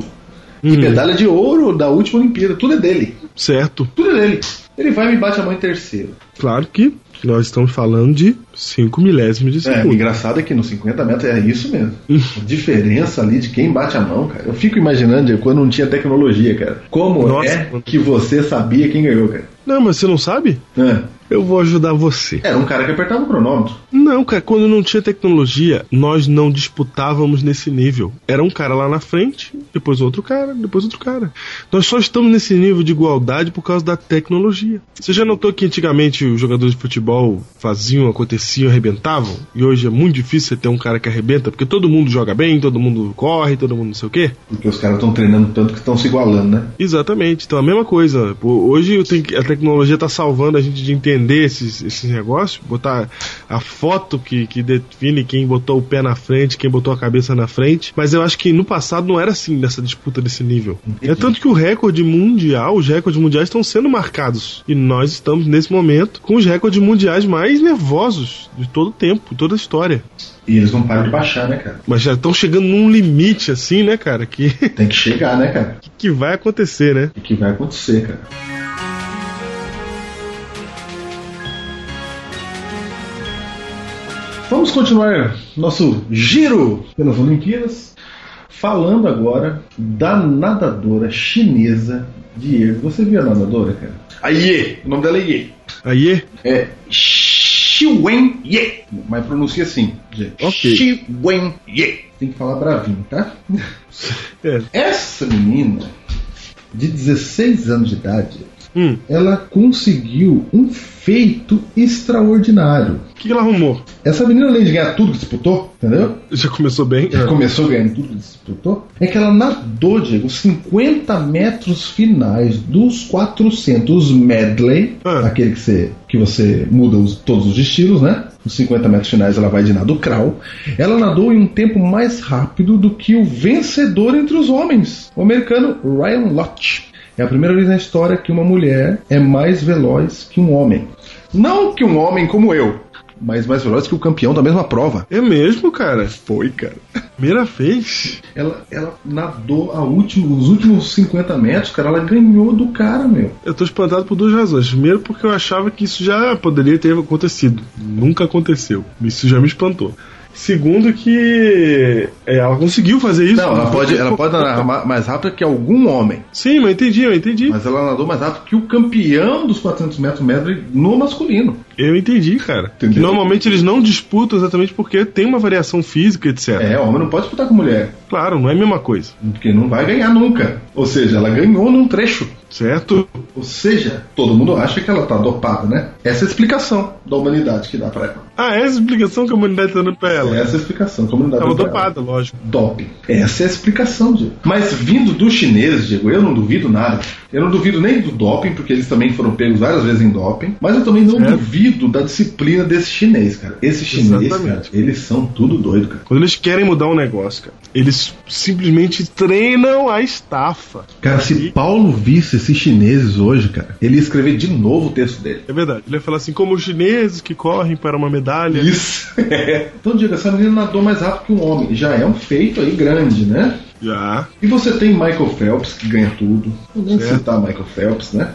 E Hum, medalha de ouro da última Olimpíada. Tudo é dele. Certo. Tudo é dele. Ele vai e me bate a mão em terceiro. Claro que nós estamos falando de 5 milésimos de É, o segundo. engraçado é que nos 50 metros é isso mesmo. A diferença ali de quem bate a mão, cara. Eu fico imaginando quando não tinha tecnologia, cara. Como Nossa, é que você sabia quem ganhou, cara? Não, mas você não sabe? É. Eu vou ajudar você. Era um cara que apertava o cronômetro. Não, cara, quando não tinha tecnologia, nós não disputávamos nesse nível. Era um cara lá na frente, depois outro cara, depois outro cara. Nós só estamos nesse nível de igualdade por causa da tecnologia. Você já notou que antigamente os jogadores de futebol faziam, aconteciam, arrebentavam? E hoje é muito difícil você ter um cara que arrebenta, porque todo mundo joga bem, todo mundo corre, todo mundo não sei o quê? Porque os caras estão treinando tanto que estão se igualando, né? Exatamente. Então a mesma coisa. Hoje a tecnologia está salvando a gente de entender esses, esses negócios, botar a foto que, que define quem botou o pé na frente, quem botou a cabeça na frente. Mas eu acho que no passado não era assim nessa disputa desse nível. É tanto que o recorde mundial, os recordes mundiais estão sendo marcados. E nós estamos nesse momento com os recordes mundiais mais nervosos de todo o tempo, de toda a história. E eles não param de baixar, né, cara? Mas já estão chegando num limite assim, né, cara? Que, Tem que chegar, né, cara? (laughs) que vai acontecer, né? O que vai acontecer, cara? Vamos continuar nosso giro pelas Olimpíadas, falando agora da nadadora chinesa Diego. Você viu a nadadora, cara? A Ye, o nome dela é Ye. Aí, É Xi Wen Ye, mas pronuncia assim. gente. Ok. Xi Wen Ye. Tem que falar bravinho, tá? (laughs) é. Essa menina, de 16 anos de idade, Hum. ela conseguiu um feito extraordinário. O que ela arrumou? Essa menina, além de ganhar tudo que disputou, entendeu? Já começou bem? Já começou ganhando tudo que disputou. É que ela nadou, Diego, 50 metros finais dos 400 medley, Ah. aquele que você, que você muda os- todos os estilos, né? Os 50 metros finais ela vai de nado crawl. Ela nadou em um tempo mais rápido do que o vencedor entre os homens, o americano Ryan Lott. É a primeira vez na história que uma mulher é mais veloz que um homem. Não que um homem como eu, mas mais veloz que o campeão da mesma prova. É mesmo, cara? Foi, cara. Primeira vez? Ela, ela nadou a último, os últimos 50 metros, cara, ela ganhou do cara, meu. Eu tô espantado por duas razões. Primeiro, porque eu achava que isso já poderia ter acontecido. Nunca aconteceu. Isso já me espantou. Segundo, que é, ela conseguiu fazer isso. Não, ela pode, (laughs) ela pode nadar ma- mais rápido que algum homem, Sim, eu entendi, eu entendi. mas ela nadou mais rápido que o campeão dos 400 metros medley no masculino. Eu entendi, cara. Entendeu? Normalmente eles não disputam exatamente porque tem uma variação física, etc. É, homem não pode disputar com mulher, Claro, não é a mesma coisa. porque não vai ganhar nunca. Ou seja, ela ganhou num trecho. Certo? Ou seja, todo mundo acha que ela tá dopada, né? Essa é a explicação da humanidade que dá pra ela. Ah, essa é a explicação que a humanidade tá dando pra ela. Essa é a explicação que a humanidade Tava dá pra ela. dopada, lógico. doping. Essa é a explicação, Diego. Mas vindo dos chineses, Diego, eu não duvido nada. Eu não duvido nem do doping, porque eles também foram pegos várias vezes em doping. Mas eu também não Certo. duvido da disciplina desse chinês, cara. Esses chineses, cara, eles são tudo doido, cara. Quando eles querem mudar um negócio, cara, eles simplesmente treinam a estafa. Cara, se Paulo visse esses chineses hoje, cara, ele ia escrever de novo o texto dele. É verdade. Ele vai falar assim, como os chineses que correm para uma medalha. Isso. (laughs) então, Diego, essa menina nadou mais rápido que um homem. Já é um feito aí grande, né? Já. E você tem Michael Phelps, que ganha tudo. Vou nem citar Michael Phelps, né?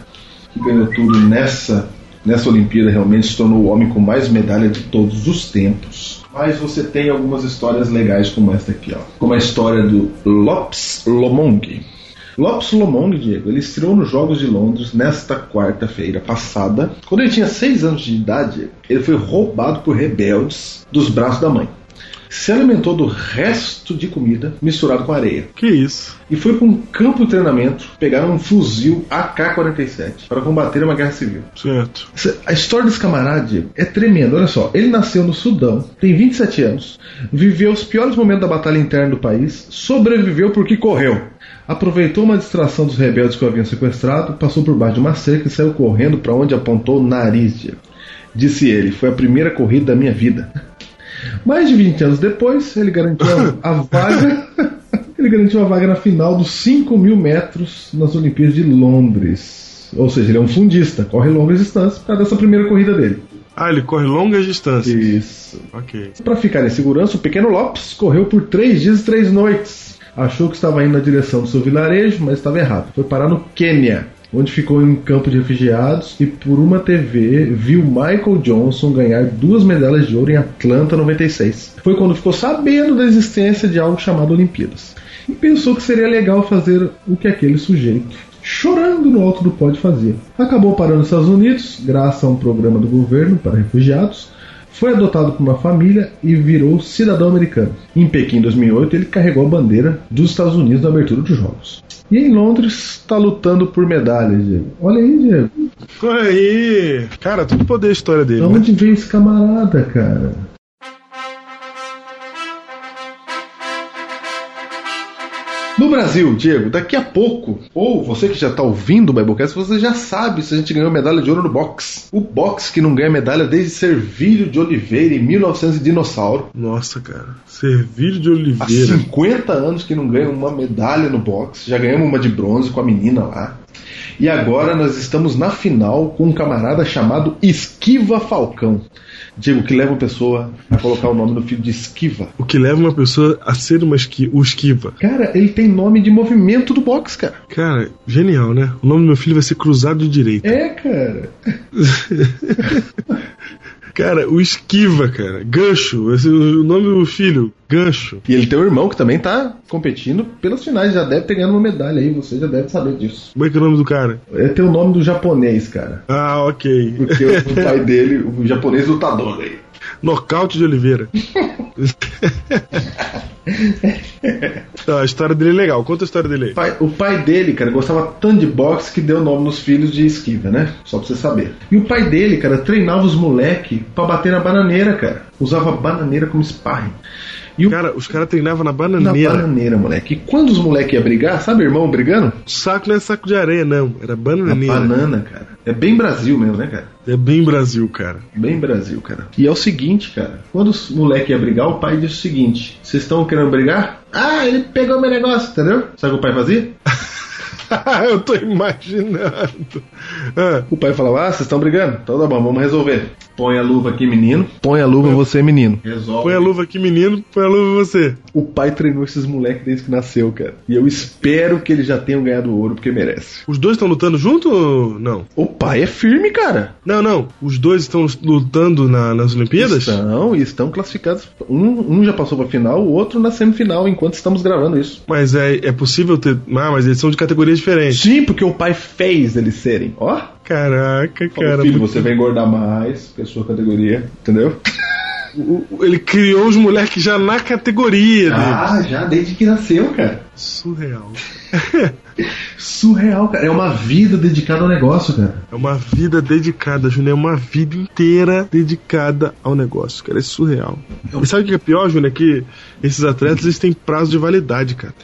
Que ganhou tudo nessa nessa Olimpíada realmente se tornou o homem com mais medalha de todos os tempos. Mas você tem algumas histórias legais como esta aqui, ó. Como a história do Lopes Lomong. Lopes Lomong, Diego, ele estreou nos Jogos de Londres nesta quarta-feira passada. Quando ele tinha 6 anos de idade, ele foi roubado por rebeldes dos braços da mãe. Se alimentou do resto de comida misturado com areia. Que isso? E foi para um campo de treinamento pegar um fuzil AK-47 para combater uma guerra civil. Certo. A história desse camarada é tremenda. Olha só, ele nasceu no Sudão, tem 27 anos, viveu os piores momentos da batalha interna do país, sobreviveu porque correu. Aproveitou uma distração dos rebeldes que o haviam sequestrado, passou por baixo de uma cerca e saiu correndo para onde apontou o nariz. Disse ele: Foi a primeira corrida da minha vida. Mais de 20 anos depois, ele garantiu (laughs) a vaga. ele garantiu a vaga na final dos 5 mil metros nas Olimpíadas de Londres. Ou seja, ele é um fundista, corre longas distâncias por causa dessa primeira corrida dele. Ah, ele corre longas distâncias. Isso. Ok. Para ficar em segurança, o pequeno Lopes correu por três dias e três noites. Achou que estava indo na direção do seu vilarejo, mas estava errado. Foi parar no Quênia, onde ficou em um campo de refugiados e por uma TV viu Michael Johnson ganhar duas medalhas de ouro em Atlanta 96. Foi quando ficou sabendo da existência de algo chamado Olimpíadas. E pensou que seria legal fazer o que aquele sujeito, chorando no alto do pódio, fazia. Acabou parando nos Estados Unidos, graças a um programa do governo para refugiados, foi adotado por uma família e virou cidadão americano. Em Pequim, em 2008, ele carregou a bandeira dos Estados Unidos na abertura dos Jogos. E em Londres está lutando por medalhas, Diego. Olha aí, Diego. Olha aí. Cara, tudo poder a história dele. De né? onde veio esse camarada, cara? No Brasil, Diego, daqui a pouco, ou você que já está ouvindo o Biblecast, você já sabe se a gente ganhou medalha de ouro no boxe. O boxe que não ganha medalha desde Servílio de Oliveira em 1900 e dinossauro. Nossa, cara. Servilho de Há Oliveira. 50 anos que não ganha uma medalha no boxe. Já ganhamos uma de bronze com a menina lá. E agora nós estamos na final com um camarada chamado Esquiva Falcão. Diego, que leva uma pessoa a colocar o nome do filho de Esquiva. O que leva uma pessoa a ser uma esqui o esquiva. Cara, ele tem nome de movimento do boxe, cara. Cara, genial, né? O nome do meu filho vai ser Cruzado de Direita. É, cara. (laughs) Cara, o esquiva, cara. Gancho. Esse, o nome do filho, Gancho. E ele tem um irmão que também tá competindo pelas finais, já deve ter ganhado uma medalha aí, você já deve saber disso. Como é que é o nome do cara? É tem o nome do japonês, cara. Ah, ok. Porque o, o pai dele, o japonês lutador aí. Nocaute de Oliveira. (laughs) Não, a história dele é legal. Conta a história dele aí. Pai- o pai dele, cara, gostava tanto de boxe que deu nome nos filhos de esquiva, né? Só pra você saber. E o pai dele, cara, treinava os moleque pra bater na bananeira, cara. Usava bananeira como sparring. E o Cara, os caras treinavam na na bananeira. bananeira, moleque. E quando os moleque iam brigar, sabe, irmão brigando? Saco não é saco de areia, não. Era Na bananeira. banana, cara. É bem Brasil mesmo, né, cara? É bem Brasil, cara. Bem Brasil, cara. E é o seguinte, cara. Quando os moleque ia brigar, o pai disse o seguinte: Vocês estão querendo brigar? Ah, ele pegou meu negócio, entendeu? Sabe o que o pai fazia? (laughs) (laughs) Eu tô imaginando. Ah, O pai falava: Ah, vocês estão brigando? Então tá bom, vamos resolver. Põe a luva aqui, menino. Põe a luva você, menino. Resolve. põe a luva aqui, menino. Põe a luva você. O pai treinou esses moleques desde que nasceu, cara. E eu espero que eles já tenham ganhado ouro, porque merece. Os dois estão lutando junto ou não? O pai é firme, cara. Não, não. Os dois estão lutando na- nas Olimpíadas? Estão e estão classificados. Um, um já passou pra final, o outro na semifinal, enquanto estamos gravando isso. Mas é, é possível ter. Ah, mas eles são de categorias diferentes. Sim, porque o pai fez eles serem. Ó, Caraca, Fala, cara. filho, muito- você vai engordar mais que a sua categoria, entendeu? (laughs) Ele criou os moleques já na categoria dele. Ah, já desde que nasceu, cara. Surreal. (laughs) Surreal, cara. É uma vida dedicada ao negócio, cara. É uma vida dedicada, Júnior. É uma vida inteira dedicada ao negócio, cara. É surreal. E sabe o que é pior, Júnior? É que esses atletas eles têm prazo de validade, cara.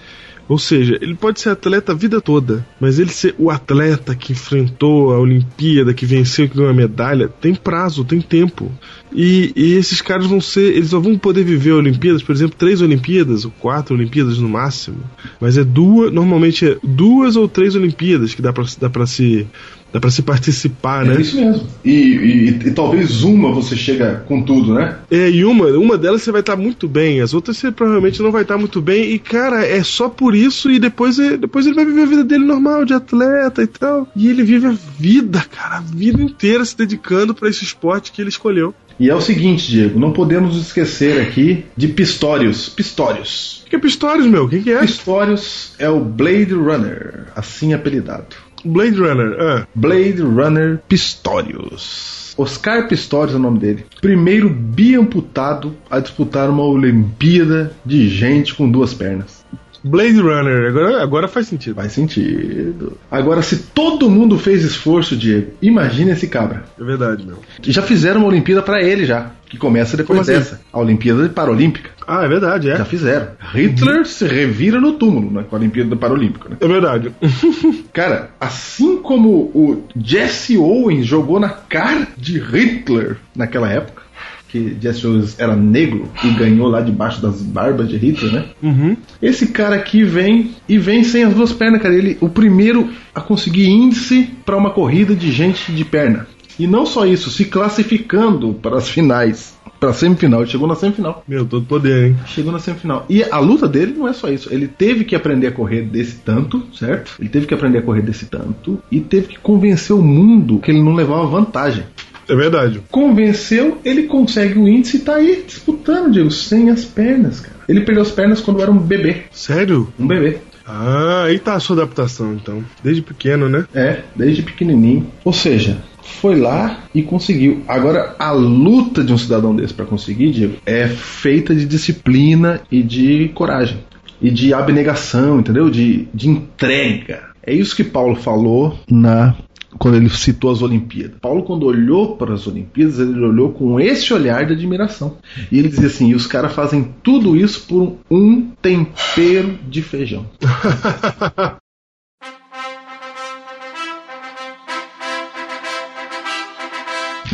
Ou seja, ele pode ser atleta a vida toda, mas ele ser o atleta que enfrentou a Olimpíada, que venceu, que ganhou a medalha, tem prazo, tem tempo. E, e esses caras vão ser, eles só vão poder viver Olimpíadas, por exemplo, três Olimpíadas ou quatro Olimpíadas no máximo. Mas é duas, normalmente é duas ou três Olimpíadas que dá pra, dá pra se Dá pra se participar, né? É isso mesmo. E, e- e talvez uma você chega com tudo, né? É, e uma, uma delas você vai estar muito bem, as outras você provavelmente não vai estar muito bem. E, cara, é só por isso e depois, é- depois ele vai viver a vida dele normal, de atleta e tal. E ele vive a vida, cara, a vida inteira se dedicando pra esse esporte que ele escolheu. E é o seguinte, Diego, não podemos esquecer aqui de Pistorius. Pistorius. O que é Pistorius, meu? Quem que é? Pistorius é o Blade Runner, assim apelidado. Blade Runner. Ah, Blade Runner Pistorius. Oscar Pistorius é o nome dele. Primeiro biamputado a disputar uma Olimpíada de gente com duas pernas. Blade Runner. Agora, agora faz sentido. Faz sentido. Agora, se todo mundo fez esforço, Diego, imagina esse cabra. É verdade, meu. Já fizeram uma Olimpíada pra ele já, que começa depois Como assim? dessa. A Olimpíada Paralímpica. Ah, é verdade, Já é. fizeram. Hitler se revira no túmulo né, com a Olimpíada Paralímpica. Né? É verdade. (laughs) Cara, assim como o Jesse Owens jogou na cara de Hitler naquela época, que Jesse Owens era negro e ganhou lá debaixo das barbas de Hitler, né? uhum. Esse cara aqui vem e vem sem as duas pernas, cara. Ele o primeiro a conseguir índice para uma corrida de gente de perna. E não só isso, se classificando para as finais, para a semifinal. Ele chegou na semifinal. Meu, todo poder, hein? Chegou na semifinal. E a luta dele não é só isso. Ele teve que aprender a correr desse tanto, certo? Ele teve que aprender a correr desse tanto e teve que convencer o mundo que ele não levava vantagem. É verdade. Convenceu, ele consegue o índice e tá aí disputando, Diego, sem as pernas, cara. Ele perdeu as pernas quando era um bebê. Sério? Um bebê. Ah, aí tá a sua adaptação, então. Desde pequeno, né? É, desde pequenininho. Ou seja, foi lá e conseguiu. Agora, a luta de um cidadão desse para conseguir, Diego, é feita de disciplina e de coragem. E de abnegação, entendeu? De, de entrega. É isso que Paulo falou na quando ele citou as Olimpíadas. Paulo, quando olhou para as Olimpíadas, ele olhou com esse olhar de admiração. E ele dizia assim: e os caras fazem tudo isso por um tempero de feijão. (laughs)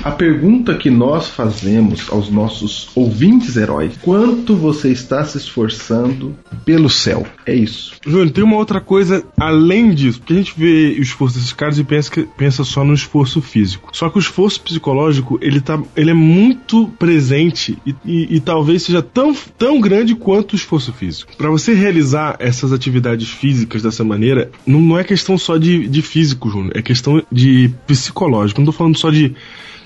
A pergunta que nós fazemos aos nossos ouvintes heróis: quanto você está se esforçando pelo céu? É isso. Júnior, tem uma outra coisa além disso, porque a gente vê o esforço desses caras e pensa, que, pensa só no esforço físico. Só que o esforço psicológico, ele, tá, ele é muito presente e, e- e talvez seja tão, tão grande quanto o esforço físico. Para você realizar essas atividades físicas dessa maneira, não, não é questão só de, de físico, Júnior, é questão de psicológico. Não tô falando só de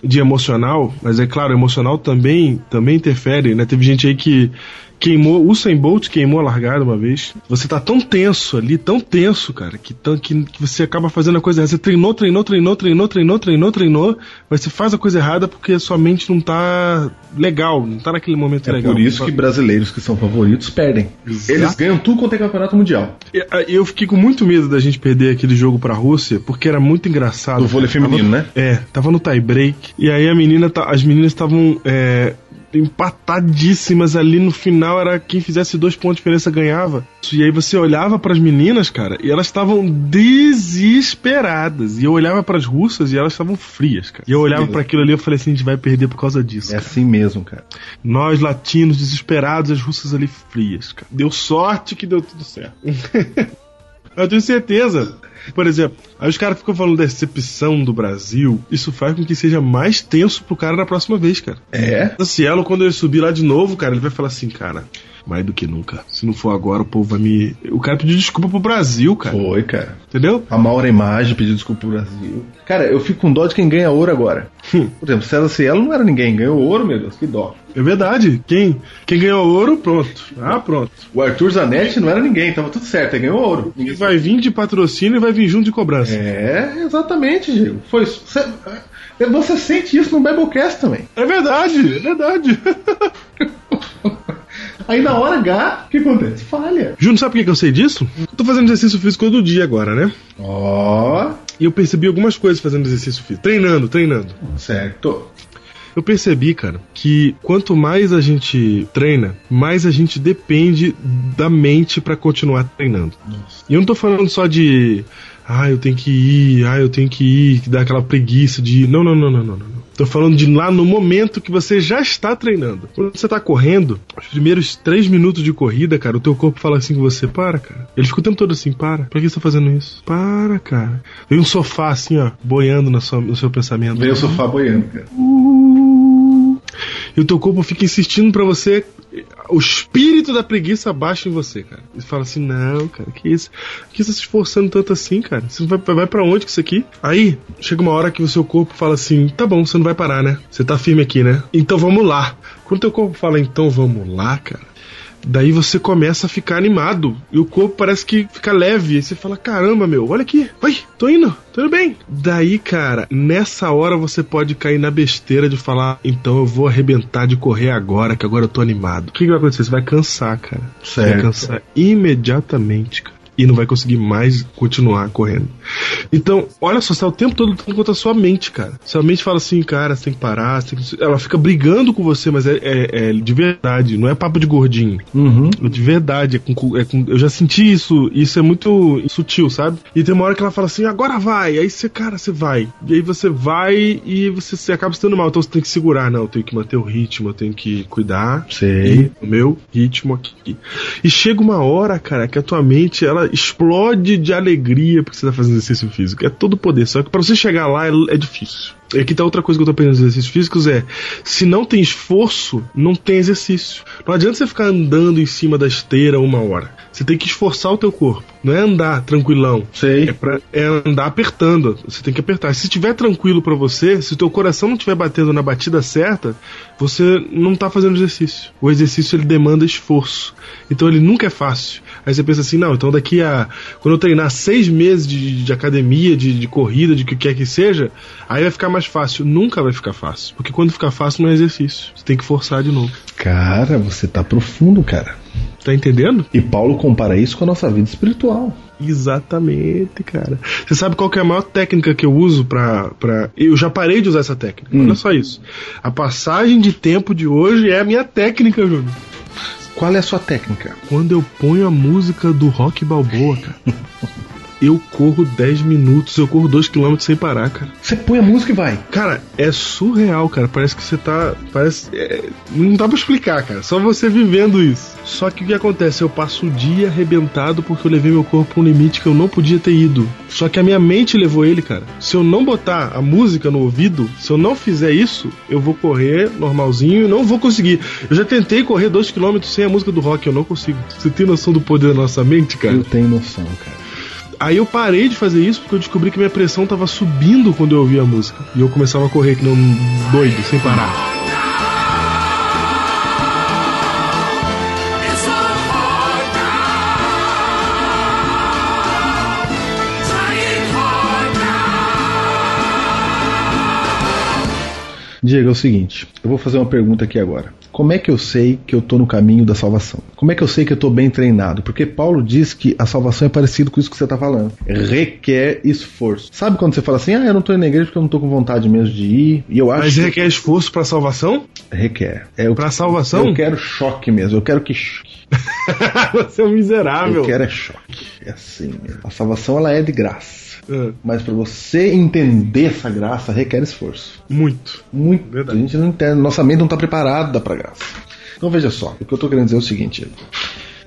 de emocional, mas é claro, emocional também também interfere, né? Teve gente aí que queimou, o Usain Bolt queimou a largada uma vez. Você tá tão tenso ali, tão tenso, cara, que, tão, que, que você acaba fazendo a coisa errada. Você treinou, treinou, treinou, treinou, treinou, treinou, treinou, mas você faz a coisa errada porque a sua mente não tá legal, não tá naquele momento É legal. por isso que brasileiros que são favoritos perdem. Exato. Eles ganham tudo quanto é campeonato mundial. E- Eu fiquei com muito medo da gente perder aquele jogo pra Rússia, porque era muito engraçado. Do vôlei feminino, Tava- né? É, tava no tie break. E aí a menina, tá- as meninas estavam é, empatadíssimas ali no final. Era quem fizesse dois pontos de diferença ganhava. E aí você olhava pras meninas, cara, e elas estavam desesperadas. E eu olhava pras russas e elas estavam frias, cara. E eu olhava Sim. pra aquilo ali e eu falei assim: a gente vai perder por causa disso. É cara. assim mesmo, cara. Nós latinos desesperados, as russas ali frias, cara. Deu sorte que deu tudo certo. (laughs) Eu tenho certeza. Por exemplo, aí os caras ficam falando da decepção do Brasil. Isso faz com que seja mais tenso pro cara na próxima vez, cara. É? O Cielo, quando ele subir lá de novo, cara, ele vai falar assim, cara, mais do que nunca. Se não for agora, o povo vai me. O cara pediu desculpa pro Brasil, cara. Foi, cara. Entendeu? A Maura Imagem pediu desculpa pro Brasil. Cara, eu fico com dó de quem ganha ouro agora. Hum. Por exemplo, César Cielo não era ninguém, ganhou ouro, meu Deus, que dó. É verdade. Quem, quem ganhou ouro, pronto. Ah, pronto. O Arthur Zanetti não era ninguém, tava tudo certo, ele ganhou ouro. E vai vir de patrocínio e vai vir junto de cobrança. É, exatamente, Diego. Foi isso. Você, você sente isso no Biblecast também. É verdade, é verdade. (laughs) Aí na hora H, o que acontece? Falha. Júnior, sabe por que eu sei disso? Eu tô fazendo exercício físico todo dia agora, né? Ó, E eu percebi algumas coisas fazendo exercício físico. Treinando, treinando. certo. Eu percebi, cara, que quanto mais a gente treina, mais a gente depende da mente pra continuar treinando. E eu não tô falando só de. Ah, eu tenho que ir, ah, eu tenho que ir, que dá aquela preguiça de ir. Não, não, não, não, não, não. Tô falando de lá no momento que você já está treinando. Quando você tá correndo, os primeiros três minutos de corrida, cara, o teu corpo fala assim com você, para, cara. Ele fica o tempo todo assim, para. Pra que você tá fazendo isso? Para, cara. Vem um sofá assim, ó, boiando na sua, no seu pensamento. Vem o sofá boiando, cara. E o teu corpo fica insistindo pra você. O espírito da preguiça baixa em você, cara. E fala assim: não, cara, que isso? Que você tá se esforçando tanto assim, cara? Você vai, vai pra onde com isso aqui? Aí, chega uma hora que o seu corpo fala assim: tá bom, você não vai parar, né? Você tá firme aqui, né? Então vamos lá. Quando teu corpo fala, então vamos lá, cara. Daí você começa a ficar animado. E o corpo parece que fica leve. E você fala: caramba, meu, olha aqui. Oi, tô indo, tudo bem. Daí, cara, nessa hora você pode cair na besteira de falar: então eu vou arrebentar de correr agora, que agora eu tô animado. O que, que vai acontecer? Você vai cansar, cara. Você vai Certo. cansar imediatamente, cara. E não vai conseguir mais continuar correndo. Então, olha só, você tá o tempo todo lutando contra a sua mente, cara. Sua mente fala assim, cara, você tem que parar, tem que... ela fica brigando com você, mas é, é- é de verdade, não é papo de gordinho. Uhum. É De verdade, é com, é com- eu já senti isso, isso é muito sutil, sabe? E tem uma hora que ela fala assim, agora vai, aí você, cara, você vai. E aí você vai e você, você acaba se dando mal, então você tem que segurar, não, eu tenho que manter o ritmo, eu tenho que cuidar. Sei. O meu ritmo aqui. E chega uma hora, cara, que a tua mente ela explode de alegria porque você tá fazendo exercício físico. É todo poder, só que pra você chegar lá é, é difícil. E aqui tá outra coisa que eu tô aprendendo nos exercícios físicos é, se não tem esforço, não tem exercício. Não adianta você ficar andando em cima da esteira uma hora. Você tem que esforçar o teu corpo. Não é andar tranquilão. Sei. É, pra, é andar apertando. Você tem que apertar. Se estiver tranquilo pra você, se o teu coração não estiver batendo na batida certa, você não tá fazendo exercício. O exercício ele demanda esforço. Então ele nunca é fácil. Aí você pensa assim, não, então daqui a. Quando eu treinar seis meses de, de academia, de, de corrida, de que quer que seja, aí vai ficar mais fácil. Nunca vai ficar fácil. Porque quando ficar fácil não é exercício. Você tem que forçar de novo. Cara, você tá profundo, cara. Tá entendendo? E Paulo compara isso com a nossa vida espiritual. Exatamente, cara. Você sabe qual que é a maior técnica que eu uso pra. pra... Eu já parei de usar essa técnica. Hum. Olha só isso. A passagem de tempo de hoje é a minha técnica, Júnior. Qual é a sua técnica? Quando eu ponho a música do Rock Balboa, cara. (laughs) eu corro 10 minutos, eu corro 2 km sem parar, cara. Você põe a música e vai. Cara, é surreal, cara. Parece que você tá. Parece. é, não dá pra explicar, cara. Só você vivendo isso. Só que o que acontece? Eu passo o dia arrebentado porque eu levei meu corpo a um limite que eu não podia ter ido. Só que a minha mente levou ele, cara. Se eu não botar a música no ouvido, se eu não fizer isso, eu vou correr normalzinho e não vou conseguir. Eu já tentei correr 2km sem a música do rock, eu não consigo. Você tem noção do poder da nossa mente, cara? Eu tenho noção, cara. Aí eu parei de fazer isso porque eu descobri que minha pressão tava subindo quando eu ouvia a música. E eu começava a correr que um doido, sem parar. Diego, é o seguinte, eu vou fazer uma pergunta aqui agora. Como é que eu sei que eu tô no caminho da salvação? Como é que eu sei que eu tô bem treinado? Porque Paulo diz que a salvação é parecido com isso que você tá falando. Requer esforço. Sabe quando você fala assim, ah, eu não tô indo na igreja porque eu não tô com vontade mesmo de ir? E eu acho Mas que requer esforço pra salvação? requer. É, Pra salvação? eu quero choque mesmo. Eu quero que choque. (laughs) Você é um miserável. Eu quero é choque. É assim mesmo. A salvação ela é de graça. Ah, Mas para você entender essa graça requer esforço. muito. Muito. Verdade. A gente não entende, nossa mente não está preparada para graça. Então veja só, o que eu tô querendo dizer é o seguinte: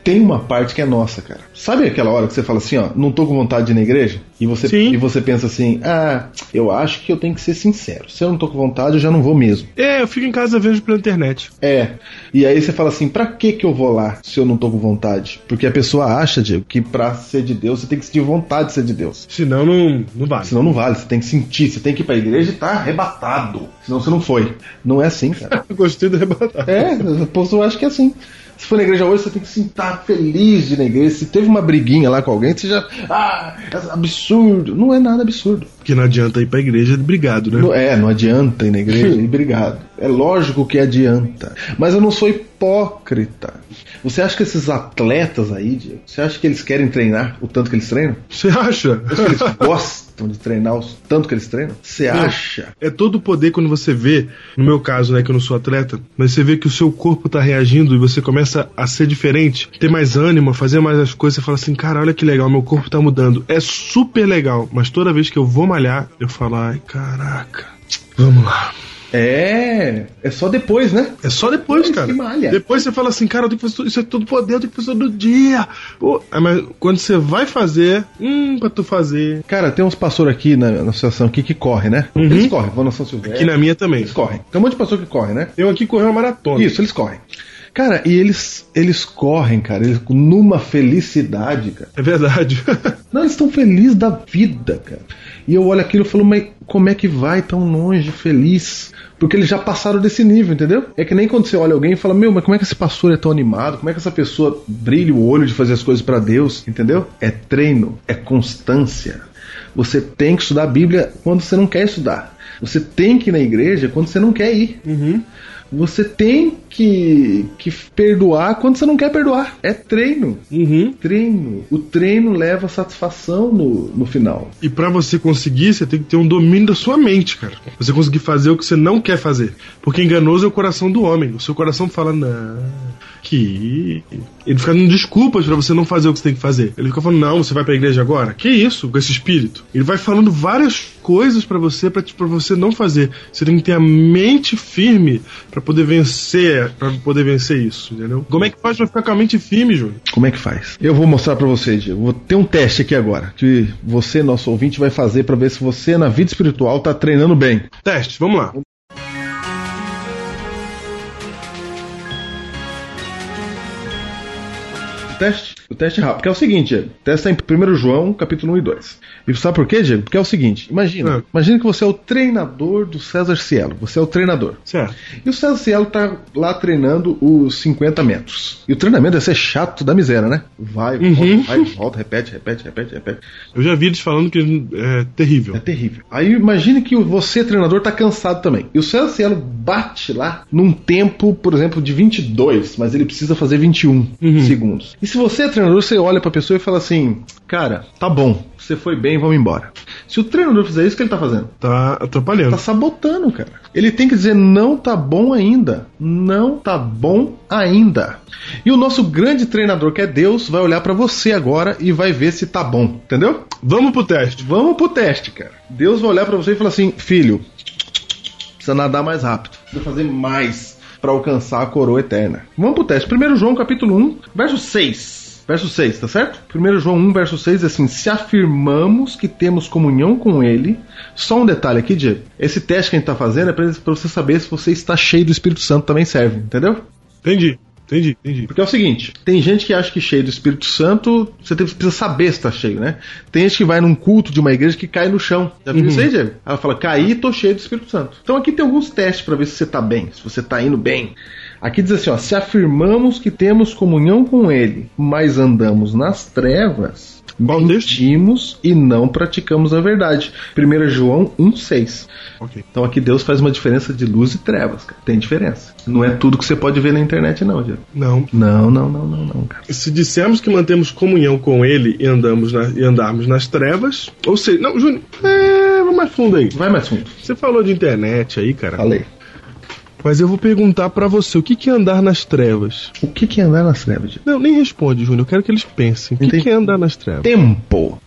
tem uma parte que é nossa, cara. Sabe aquela hora que você fala assim, ó, não tô com vontade de ir na igreja? E você, Sim. e você pensa assim, ah, eu acho que eu tenho que ser sincero. Se eu não tô com vontade, eu já não vou mesmo. É, eu fico em casa vendo pela internet. É. E aí você fala assim, pra que que eu vou lá se eu não tô com vontade? Porque a pessoa acha, Diego, que pra ser de Deus você tem que sentir vontade de ser de Deus. Senão não, não vale. Senão não vale, você tem que sentir, você tem que ir pra igreja e tá arrebatado. Senão você não foi. Não é assim, cara. Eu (laughs) gostei do arrebatar. É, eu acho que é assim. Se for na igreja hoje, você tem que se estar feliz de ir na igreja. Se teve uma briguinha lá com alguém, você já. Ah, é absurdo. Não é nada absurdo. Porque não adianta ir pra igreja obrigado, né? Não- é, não adianta ir na igreja e obrigado. É lógico que adianta. Mas eu não sou hipócrita. Você acha que esses atletas aí, Diego, você acha que eles querem treinar o tanto que eles treinam? Você acha? Você acha que eles (laughs) gostam de treinar o tanto que eles treinam? Você acha? É todo o poder quando você vê, no meu caso, né, que eu não sou atleta, mas você vê que o seu corpo tá reagindo e você começa a ser diferente, ter mais ânimo, fazer mais as coisas, você fala assim, cara, olha que legal, meu corpo tá mudando. É super legal, mas toda vez que eu vou malhar, eu falo, ai, caraca, vamos lá. É, é só depois, né? É só depois, Depois cara. Depois você fala assim, cara, eu tenho que fazer isso é todo poder, eu tenho que fazer todo dia. Pô, aí, mas quando você vai fazer, hum, pra tu fazer. Cara, tem uns pastores aqui na, na associação aqui que correm, né? Uhum. Eles correm, vão na São Silvestre. Aqui na minha também. Eles correm. Tem um monte de pastor que corre, né? Eu aqui correu uma maratona. Isso, eles correm. Cara, e eles, eles correm, cara, eles, numa felicidade, cara. É verdade. (laughs) Não, eles estão felizes da vida, cara. E eu olho aquilo e falo, mas como é que vai tão longe, feliz? Porque eles já passaram desse nível, entendeu? É que nem quando você olha alguém e fala, meu, mas como é que esse pastor é tão animado? Como é que essa pessoa brilha o olho de fazer as coisas pra Deus, entendeu? É treino, é constância. Você tem que estudar a Bíblia quando você não quer estudar. Você tem que ir na igreja quando você não quer ir. Você tem que, que perdoar quando você não quer perdoar. É treino. Uhum. Treino. O treino leva satisfação no, no final. E pra você conseguir, você tem que ter um domínio da sua mente, cara. Você conseguir fazer o que você não quer fazer. Porque enganoso é o coração do homem. O seu coração fala, não. Que. Ele fica dando desculpas pra você não fazer o que você tem que fazer. Ele fica falando, não, você vai pra igreja agora? Que isso, com esse espírito? Ele vai falando várias coisas pra você, pra, pra você não fazer. Você tem que ter a mente firme pra poder vencer, para poder vencer isso, entendeu? Como é que faz pra ficar com a mente firme, Júnior? Como é que faz? Eu vou mostrar pra você, Diego. Vou ter um teste aqui agora que você, nosso ouvinte, vai fazer pra ver se você na vida espiritual tá treinando bem. Teste, vamos lá. O teste, o teste é rápido, que é o seguinte, Diego. O teste em 1 João, capítulo 1 e 2. E sabe por quê, Diego? Porque é o seguinte, imagina, Ah. imagina que você é o treinador do César Cielo. Você é o treinador. Certo. E o César Cielo tá lá treinando os 50 metros. E o treinamento deve ser chato da miséria, né? Vai, Uhum. volta, vai, volta, repete, repete, repete, repete. Eu já vi eles falando que é terrível. É terrível. Aí imagine que você, treinador, tá cansado também. E o César Cielo bate lá num tempo, por exemplo, de 22, mas ele precisa fazer 21 Uhum. segundos. E se você é treinador, você olha pra pessoa e fala assim: Cara, tá bom, você foi bem, vamos embora. Se o treinador fizer isso, o que ele tá fazendo? Tá atrapalhando. Tá sabotando, cara. Ele tem que dizer não tá bom ainda. Não tá bom ainda. E o nosso grande treinador, que é Deus, vai olhar pra você agora e vai ver se tá bom. Entendeu? Vamos pro teste. Vamos pro teste, cara. Deus vai olhar pra você e falar assim: filho, precisa nadar mais rápido. Precisa fazer mais pra alcançar a coroa eterna. Vamos pro teste. 1 João capítulo 1, verso 6. Verso 6, tá certo? 1 João 1, verso 6 diz assim: Se afirmamos que temos comunhão com Ele. Só um detalhe aqui, Diego. Esse teste que a gente tá fazendo é pra pra você saber se você está cheio do Espírito Santo também serve, entendeu? Entendi, entendi, entendi. Porque é o seguinte, tem gente que acha que cheio do Espírito Santo, você tem- precisa saber se tá cheio, né? Tem gente que vai num culto de uma igreja que cai no chão. Já viu isso aí, Diego? Ela fala, caí, tô cheio do Espírito Santo. Então aqui tem alguns testes pra ver se você tá bem, se você tá indo bem. Aqui diz assim, ó, se afirmamos que temos comunhão com ele, mas andamos nas trevas, mentimos e não praticamos a verdade. 1 João 1,6. Ok. Então aqui Deus faz uma diferença de luz e trevas, cara. Tem diferença. Não é tudo que você pode ver na internet, não, Diego. Não. Não, não, não, não, não, cara. Se dissermos que mantemos comunhão com ele e andamos na- e andarmos nas trevas, ou seja, não, Júnior, é, vamos mais fundo aí. Vai mais fundo. Você falou de internet aí, cara. Falei. Mas eu vou perguntar pra você, o que que é andar nas trevas? O que, que é andar nas trevas? Não, nem responde, Júnior. Eu quero que eles pensem. O que, que é andar nas trevas? Tempo.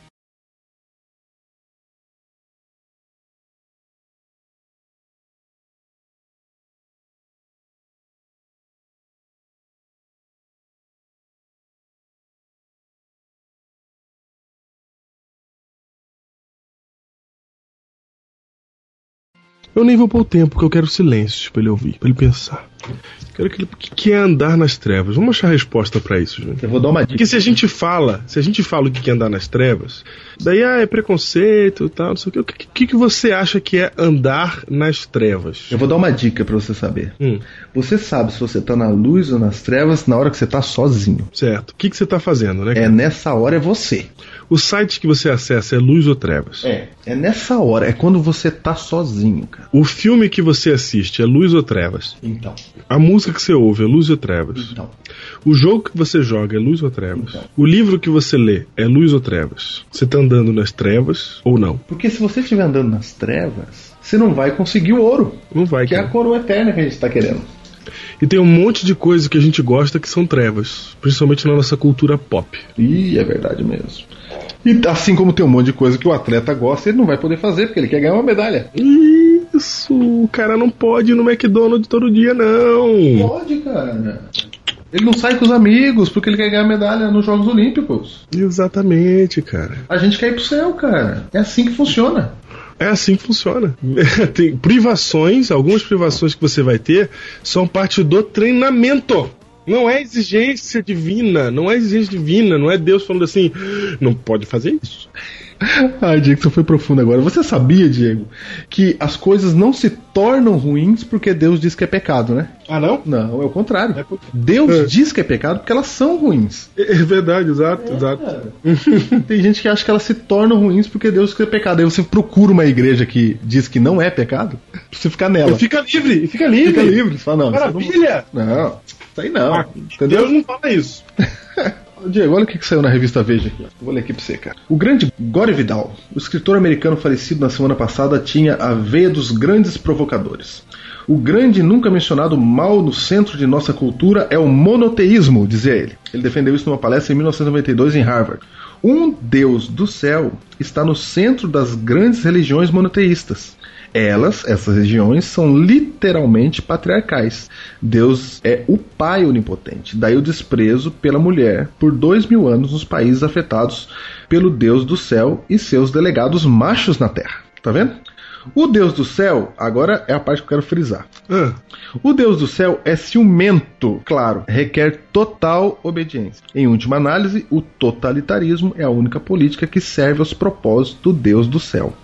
Eu nem vou pôr o tempo, porque eu quero silêncio pra ele ouvir, pra ele pensar. Quero que ele. O que é andar nas trevas? Vamos achar a resposta pra isso, Júnior. Eu vou dar uma dica. Porque se a gente fala, se a gente fala o que é andar nas trevas, daí ah, é preconceito e tal, não sei o que. O que, que, você acha que é andar nas trevas? Eu vou dar uma dica pra você saber. Hum, Você sabe se você tá na luz ou nas trevas na hora que você tá sozinho. certo. O que, que você tá fazendo, né? É nessa hora é você. O site que você acessa é luz ou trevas? É. É nessa hora, é quando você tá sozinho, cara. O filme que você assiste é luz ou trevas? Então. A música que você ouve é luz ou trevas? Então. O jogo que você joga é luz ou trevas? Então. O livro que você lê é luz ou trevas? Você tá andando nas trevas ou não? Porque se você estiver andando nas trevas, você não vai conseguir o ouro. Não vai, Que é a cara. coroa eterna que a gente tá querendo. E tem um monte de coisa que a gente gosta que são trevas, principalmente na nossa cultura pop. Ih, é verdade mesmo. E assim como tem um monte de coisa que o atleta gosta, ele não vai poder fazer porque ele quer ganhar uma medalha. Isso? O cara não pode ir no McDonald's todo dia, não. Pode, cara. Ele não sai com os amigos porque ele quer ganhar medalha nos Jogos Olímpicos. Exatamente, cara. A gente quer ir pro céu, cara. É assim que funciona. É assim que funciona. (laughs) Tem privações, algumas privações que você vai ter são parte do treinamento. Não é exigência divina, não é exigência divina, não é Deus falando assim, não pode fazer isso. Ai, Diego, você foi profundo agora. Você sabia, Diego, que as coisas não se tornam ruins porque Deus diz que é pecado, né? Ah, não? Não, é o contrário. É por- Deus É. diz que é pecado porque elas são ruins. É é verdade, exato, exato. (laughs) Tem gente que acha que elas se tornam ruins porque Deus diz que é pecado. Aí você procura uma igreja que diz que não é pecado, pra você ficar nela. Fica livre, fica livre. Fica livre. Você fala, não, Maravilha! não, não, isso aí não. Ah? Deus não fala isso. (laughs) Diego, olha o que, saiu na revista Veja aqui. Vou ler aqui pra você, cara. O grande Gore Vidal, o escritor americano falecido na semana passada, tinha a veia dos grandes provocadores. O grande nunca mencionado mal no centro de nossa cultura é o monoteísmo, dizia ele. Ele defendeu isso numa palestra em 1992 em Harvard. Um Deus do céu está no centro das grandes religiões monoteístas. Elas, essas regiões, são literalmente patriarcais. Deus é o pai onipotente. Daí o desprezo pela mulher por dois mil anos nos países afetados pelo Deus do céu e seus delegados machos na terra. Tá vendo? O Deus do céu, agora é a parte que eu quero frisar. Ah, O Deus do céu é ciumento, claro, requer total obediência. Em última análise, o totalitarismo é a única política que serve aos propósitos do Deus do céu.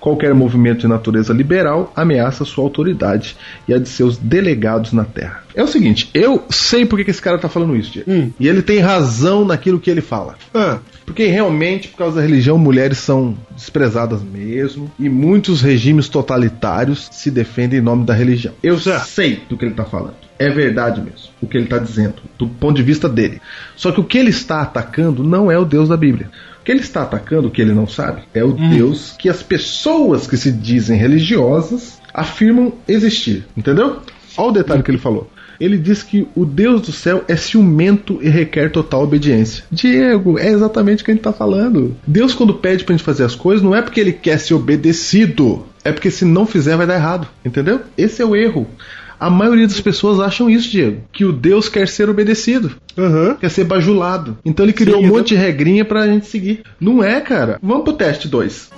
Qualquer movimento de natureza liberal ameaça sua autoridade e a de seus delegados na Terra. É o seguinte, eu sei por que esse cara tá falando isso, Diego. Hum. E ele tem razão naquilo que ele fala. ah, Porque realmente, por causa da religião, mulheres são desprezadas mesmo. E muitos regimes totalitários se defendem em nome da religião. Eu Certo. sei do que ele está falando. É verdade mesmo. O que ele está dizendo. Do ponto de vista dele. Só que o que ele está atacando não é o Deus da Bíblia. O que ele está atacando, o que ele não sabe, é o Deus que as pessoas que se dizem religiosas afirmam existir. Entendeu? Olha o detalhe que ele falou. Ele diz que o Deus do céu é ciumento e requer total obediência. Diego, é exatamente o que a gente está falando. Deus, quando pede pra gente fazer as coisas, não é porque ele quer ser obedecido, é porque se não fizer vai dar errado. Entendeu? Esse é o erro. A maioria das pessoas acham isso, Diego, que o Deus quer ser obedecido, aham. quer ser bajulado. Então ele criou Sim, um monte de regrinha pra gente seguir. Não é, cara. Vamos pro teste 2.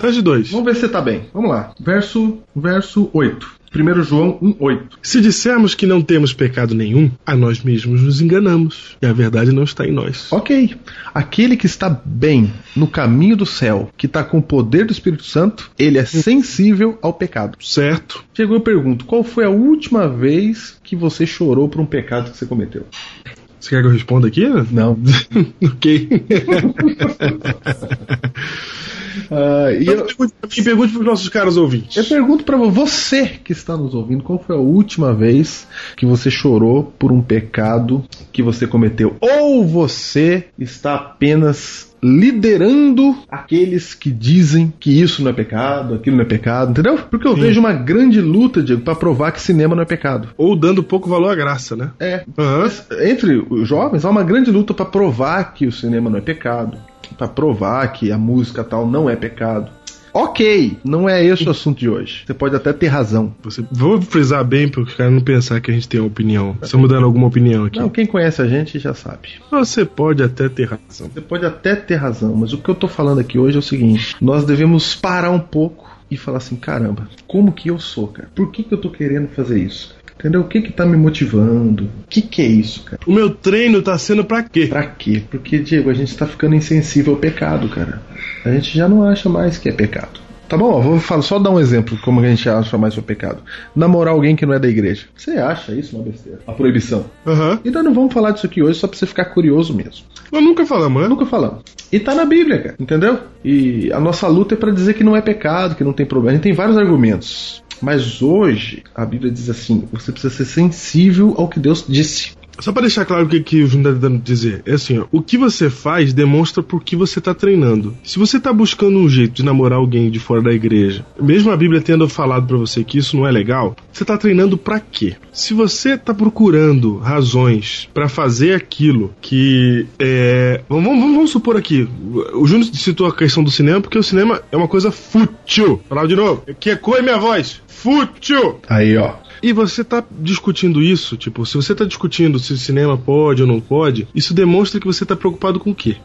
Tá de dois. Vamos ver se você tá bem. Vamos lá. Verso, verso 8. 1 João 1,8. Se dissermos que não temos pecado nenhum, a nós mesmos nos enganamos. E a verdade não está em nós. Ok. Aquele que está bem no caminho do céu, que está com o poder do Espírito Santo, ele é sensível ao pecado. Certo? Chegou eu pergunto: qual foi a última vez que você chorou por um pecado que você cometeu? Você quer que eu responda aqui? Não. (laughs) ok. (laughs) Ah, e Então, eu, pergunte para os nossos caros ouvintes. eu pergunto pra você que está nos ouvindo: qual foi a última vez que você chorou por um pecado que você cometeu? Ou você está apenas liderando aqueles que dizem que isso não é pecado, aquilo não é pecado, entendeu? Porque eu Sim. vejo uma grande luta, Diego, pra provar que cinema não é pecado. Ou dando pouco valor à graça, né? É. Aham. Entre os jovens há uma grande luta pra provar que o cinema não é pecado, Pra provar que a música tal não é pecado. Ok, não é esse o assunto de hoje. Você pode até ter razão. Você, vou frisar bem para os caras não pensar que a gente tem uma opinião. Estamos dando alguma opinião aqui. Não, quem conhece a gente já sabe. Você pode até ter razão. Você pode até ter razão, mas o que eu tô falando aqui hoje é o seguinte: nós devemos parar um pouco e falar assim: caramba, como que eu sou, cara? Por que, que eu tô querendo fazer isso? Entendeu? O que que tá me motivando? O que que é isso, cara? O meu treino tá sendo pra quê? Pra quê? Porque, Diego, a gente tá ficando insensível ao pecado, cara. A gente já não acha mais que é pecado. Tá bom, ó, vou falar, só dar um exemplo como a gente acha mais o pecado. Namorar alguém que não é da igreja. Você acha isso uma besteira? A proibição. Aham. E nós não vamos falar disso aqui hoje só pra você ficar curioso mesmo. Nós nunca falamos, né? Nunca falamos. E tá na Bíblia, cara. Entendeu? E a nossa luta é pra dizer que não é pecado, que não tem problema. A gente tem vários argumentos. Mas hoje a Bíblia diz assim: você precisa ser sensível ao que Deus disse. Só pra deixar claro o que, que o Júnior tá tentando dizer. É assim, ó, o que você faz demonstra por que você tá treinando. Se você tá buscando um jeito de namorar alguém de fora da igreja, mesmo a Bíblia tendo falado pra você que isso não é legal, você tá treinando pra quê? Se você tá procurando razões pra fazer aquilo que é. Vamos, vamos, vamos supor aqui. O Júnior citou a questão do cinema porque o cinema é uma coisa fútil. Falar de novo. Que ecoe minha voz. Fútil! Aí, ó. E você tá discutindo isso, tipo, se você tá discutindo se o cinema pode ou não pode, isso demonstra que você tá preocupado com o quê?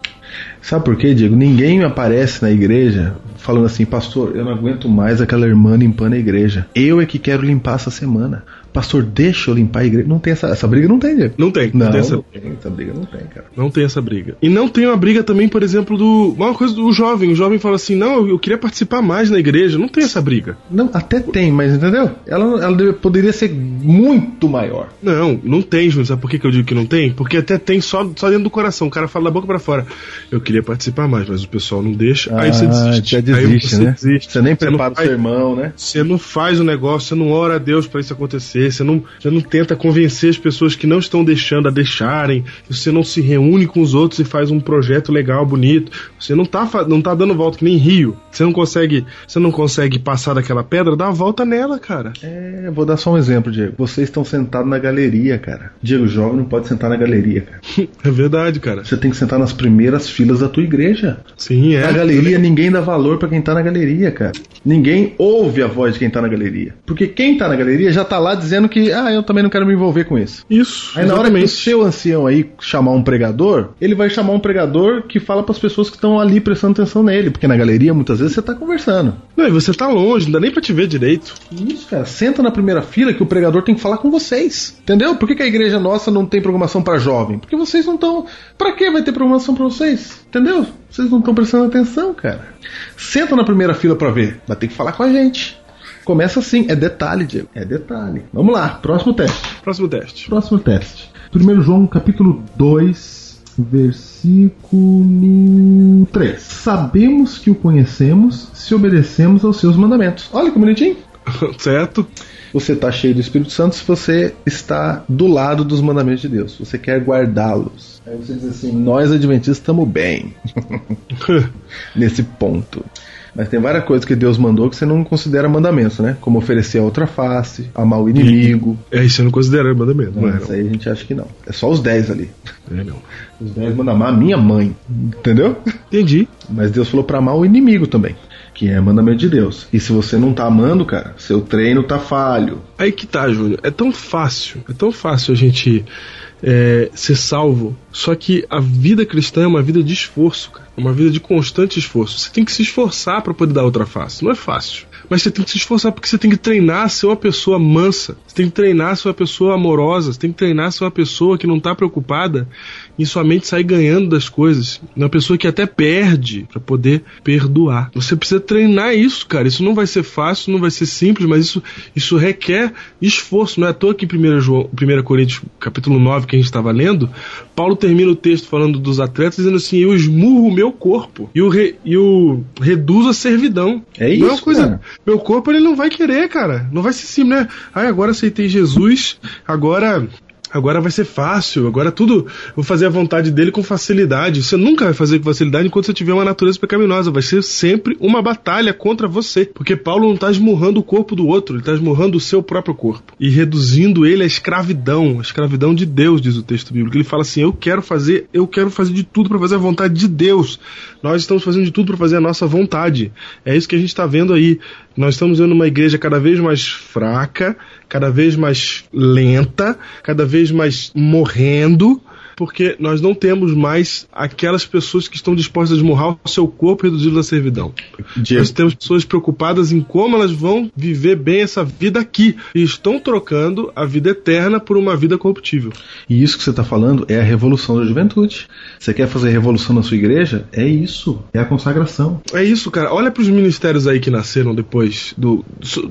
Sabe por quê, Diego? Ninguém aparece na igreja falando assim, pastor, eu não aguento mais aquela irmã limpando a igreja. Eu é que quero limpar essa semana. Pastor, deixa eu limpar a igreja. Não tem essa, essa briga, não tem, Diego. Não tem, Não, não tem essa não tem, essa briga não tem, cara. Não tem essa briga. E não tem uma briga também, por exemplo, do. Uma coisa do jovem. O jovem fala assim: não, eu queria participar mais na igreja. Não tem essa briga. Não, até tem, mas entendeu? Ela, ela poderia ser muito maior. Não, não tem, Júnior. Sabe por que, que eu digo que não tem? Porque até tem só, só dentro do coração. O cara fala da boca pra fora. Eu queria participar mais, mas o pessoal não deixa. aí você desiste. já Ah, desiste, aí você né? desiste. Você nem Você prepara o faz- sermão, né? Você não faz o negócio, você não ora a Deus pra isso acontecer, você não, você não tenta convencer as pessoas que não estão deixando a deixarem, você não se reúne com os outros e faz um projeto legal, bonito. Você não tá, não tá dando volta que nem rio. Você não consegue, você não consegue passar daquela pedra, dá a volta nela, cara. É, vou dar só um exemplo, Diego. Vocês estão sentados na galeria, cara. Diego, jovem não pode sentar na galeria, cara. (laughs) É verdade, cara. Você tem que sentar nas primeiras filas da tua igreja. Sim, é. Na galeria, ninguém dá valor pra quem tá na galeria, cara. Ninguém ouve a voz de quem tá na galeria. Porque quem tá na galeria já tá lá dizendo que, ah, eu também não quero me envolver com isso. Isso. Aí na hora que o seu ancião aí chamar um pregador, ele vai chamar um pregador que fala pras pessoas que estão ali prestando atenção nele. Porque na galeria, muitas vezes, você tá conversando. Não, e você tá longe, não dá nem pra te ver direito. Isso, cara. Senta na primeira fila que o pregador tem que falar com vocês. Entendeu? Por que, que a igreja nossa não tem programação pra jovem? Porque vocês não estão. Pra que vai ter programação pra vocês? Entendeu? Vocês não estão prestando atenção, cara. Senta na primeira fila pra ver. Vai ter que falar com a gente. Começa assim. É detalhe, Diego. É detalhe. Vamos lá. Próximo teste. Próximo teste. Próximo teste. 1 João capítulo 2, versículo 3. Sabemos que o conhecemos se obedecemos aos seus mandamentos. Olha que bonitinho. (laughs) certo? Você está cheio do Espírito Santo se você está do lado dos mandamentos de Deus. Você quer guardá-los. Aí você diz assim: Nós adventistas estamos bem (laughs) (laughs) nesse ponto. Mas tem várias coisas que Deus mandou que você não considera mandamentos, né? Como oferecer a outra face, amar o inimigo. é, isso eu não considero mandamento, não é? Isso aí a gente acha que não. É só os 10 ali. não. É, não. Os 10 mandam amar a minha mãe. Entendeu? Entendi. Mas Deus falou pra amar o inimigo também. Que é mandamento de Deus. E se você não tá amando, cara, seu treino tá falho. Aí que tá, Júnior. É tão fácil, é tão fácil a gente é, ser salvo. Só que a vida cristã é uma vida de esforço, cara. É uma vida de constante esforço. Você tem que se esforçar para poder dar outra face. Não é fácil. Mas você tem que se esforçar porque você tem que treinar a ser uma pessoa mansa. Você tem que treinar a ser uma pessoa amorosa. Você tem que treinar a ser uma pessoa que não tá preocupada em somente sair ganhando das coisas. Uma pessoa que até perde para poder perdoar. Você precisa treinar isso, cara. Isso não vai ser fácil, não vai ser simples, mas isso, isso requer esforço. Não é à toa que em 1, João, 1 Coríntios capítulo 9 que a gente estava lendo, Paulo termina o texto falando dos atletas dizendo assim: Eu esmurro o meu corpo e o, re, e o reduzo a servidão. É Não isso, uma coisa, cara. Meu corpo ele não vai querer, cara. Não vai ser simples, né? Ai, agora aceitei Jesus, agora agora vai ser fácil, agora tudo vou fazer a vontade dele com facilidade. Você nunca vai fazer com facilidade enquanto você tiver uma natureza pecaminosa. Vai ser sempre uma batalha contra você. Porque Paulo não está esmurrando o corpo do outro, ele está esmurrando o seu próprio corpo e reduzindo ele à escravidão, a escravidão de Deus, diz o texto bíblico. Ele fala assim: Eu quero fazer, eu quero fazer de tudo para fazer a vontade de Deus. Nós estamos fazendo de tudo para fazer a nossa vontade. É isso que a gente está vendo aí. Nós estamos vendo uma igreja cada vez mais fraca, cada vez mais lenta, cada vez mais morrendo, porque nós não temos mais aquelas pessoas que estão dispostas a esmurrar o seu corpo reduzi-lo à servidão. Diego, Nós temos pessoas preocupadas em como elas vão viver bem essa vida aqui e estão trocando a vida eterna por uma vida corruptível. E isso que você está falando é a revolução da juventude. Você quer fazer revolução na sua igreja? É isso. É a consagração. É isso, cara. Olha para os ministérios aí que nasceram depois do.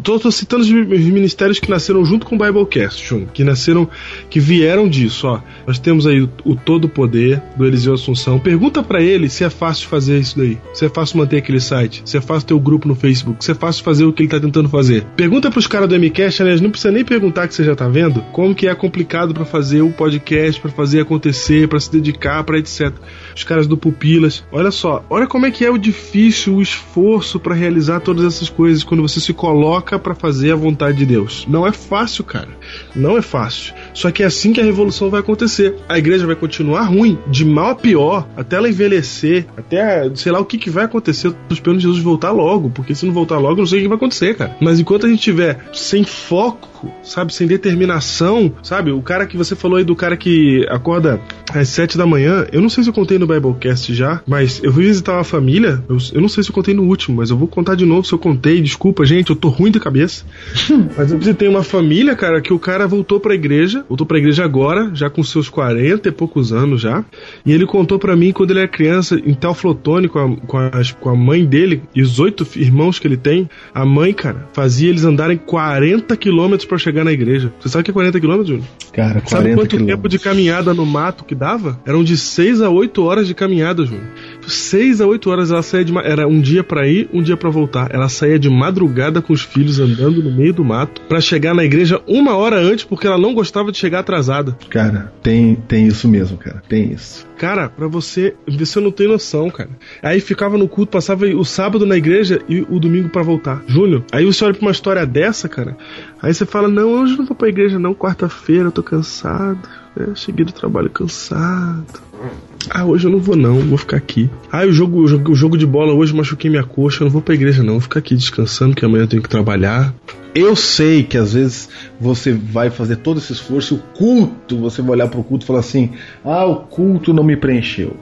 Tô, tô citando os ministérios que nasceram junto com o Biblecast, Jun, que nasceram, que vieram disso. Ó, nós temos aí o o todo poder do Eliseu Assunção. Pergunta pra ele se é fácil fazer isso daí. Se é fácil manter aquele site. Se é fácil ter o grupo no Facebook. Se é fácil fazer o que ele tá tentando fazer. Pergunta pros caras do MCast, aliás, não precisa nem perguntar que você já tá vendo, como que é complicado pra fazer o podcast, pra fazer acontecer, pra se dedicar, pra etc. Os caras do Pupilas. Olha só, olha como é que é o difícil, o esforço pra realizar todas essas coisas quando você se coloca pra fazer a vontade de Deus. Não é fácil, cara. Não é fácil. Só que é assim que a revolução vai acontecer. A igreja vai continuar ruim, de mal a pior, até ela envelhecer, até sei lá o que, que vai acontecer. Eu tô esperando Jesus voltar logo, porque se não voltar logo, eu não sei o que vai acontecer, cara. Mas enquanto a gente tiver sem foco, sabe, sem determinação, sabe, o cara que você falou aí do cara que acorda às sete da manhã, eu não sei se eu contei no Biblecast já, mas eu fui visitar uma família, eu, eu não sei se eu contei no último, mas eu vou contar de novo se eu contei. Desculpa, gente, eu tô ruim da cabeça. (laughs) mas eu visitei uma família, cara, que o cara voltou pra igreja, voltou pra igreja agora, já com seus 40 e poucos anos já, e ele contou pra mim quando ele era criança, em Teoflotone, com a, com, a, com a mãe dele e os oito irmãos que ele tem, a mãe, cara, fazia eles andarem 40 quilômetros pra chegar na igreja. Você sabe o que é 40 quilômetros, Júnior? Cara, 40 Sabe quanto tempo quilômetros. de caminhada no mato que dava? Eram de 6 a 8 horas de caminhada, Júnior. 6 a 8 horas ela saía de era um dia pra ir, um dia pra voltar. Ela saía de madrugada com os filhos andando no meio do mato pra chegar na igreja uma hora antes porque ela não gostava de chegar atrasada. Cara, tem, tem isso mesmo, cara. Tem isso. Cara, pra você, você não tem noção, cara. Aí ficava no culto, passava o sábado na igreja e o domingo pra voltar. Júnior, aí você olha pra uma história dessa, cara. Aí você fala: "Não, hoje não vou pra igreja não, quarta-feira eu tô cansado. Né? Cheguei do trabalho cansado. Ah, hoje eu não vou não, vou ficar aqui. Ah, o jogo, o jogo, de bola hoje machuquei minha coxa, eu não vou pra igreja não, vou ficar aqui descansando que amanhã eu tenho que trabalhar. Eu sei que às vezes você vai fazer todo esse esforço, o culto, você vai olhar pro culto e falar assim: ah, o culto não me preencheu.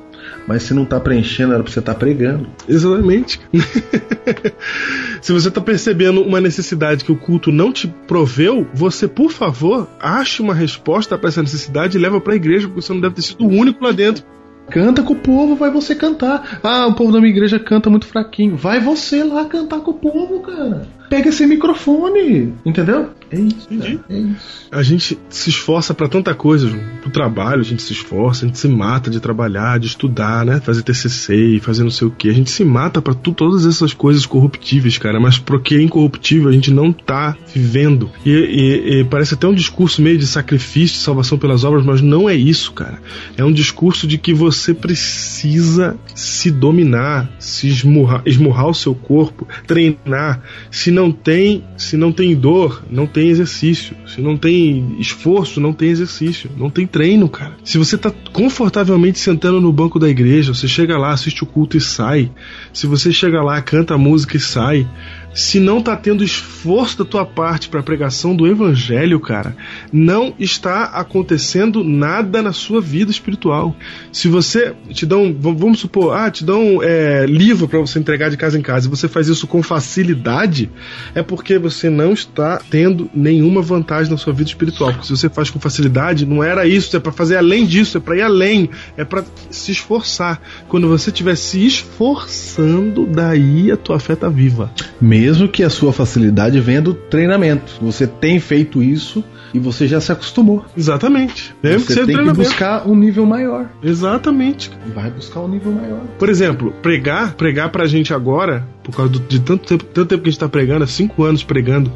Mas se não tá preenchendo, era pra você estar pregando. Exatamente. (laughs) Se você tá percebendo uma necessidade que o culto não te proveu, você, por favor, ache uma resposta para essa necessidade e leva pra igreja, porque você não deve ter sido o único lá dentro. Canta com o povo, vai você cantar. Ah, o povo da minha igreja canta muito fraquinho. Vai você lá cantar com o povo, cara. Pega esse microfone. Entendeu? É isso. Cara, É isso. A gente se esforça pra tanta coisa, João. pro trabalho, a gente se esforça, a gente se mata de trabalhar, de estudar, né? Fazer TCC, fazer não sei o que. A gente se mata pra tu, todas essas coisas corruptíveis, cara. Mas pro que é incorruptível a gente não tá vivendo. E, e- e parece até um discurso meio de sacrifício, de salvação pelas obras, mas não é isso, cara. É um discurso de que você precisa se dominar, se esmurrar, esmurrar o seu corpo, treinar. Se não tem, se não tem dor, não tem exercício. Se não tem esforço, não tem exercício. Não tem treino, cara. Se você tá confortavelmente sentando no banco da igreja, você chega lá, assiste o culto e sai. Se você chega lá, canta a música e sai. Se não tá tendo esforço da tua parte para pregação do evangelho, cara, não está acontecendo nada na sua vida espiritual. Se você te dão, vamos supor, ah, te dão é, livro para você entregar de casa em casa e você faz isso com facilidade, é porque você não está tendo nenhuma vantagem na sua vida espiritual. Porque se você faz com facilidade, não era isso, é para fazer além disso, é para ir além, é para se esforçar. Quando você estiver se esforçando, daí a tua fé tá viva. Mesmo que a sua facilidade venha do treinamento. Você tem feito isso e você já se acostumou. Exatamente. Que Você tem que buscar um nível maior. Exatamente. Vai buscar um nível maior. Por exemplo, pregar, pregar pra gente agora, por causa do- de tanto tempo, tanto tempo que a gente tá pregando, há cinco anos pregando,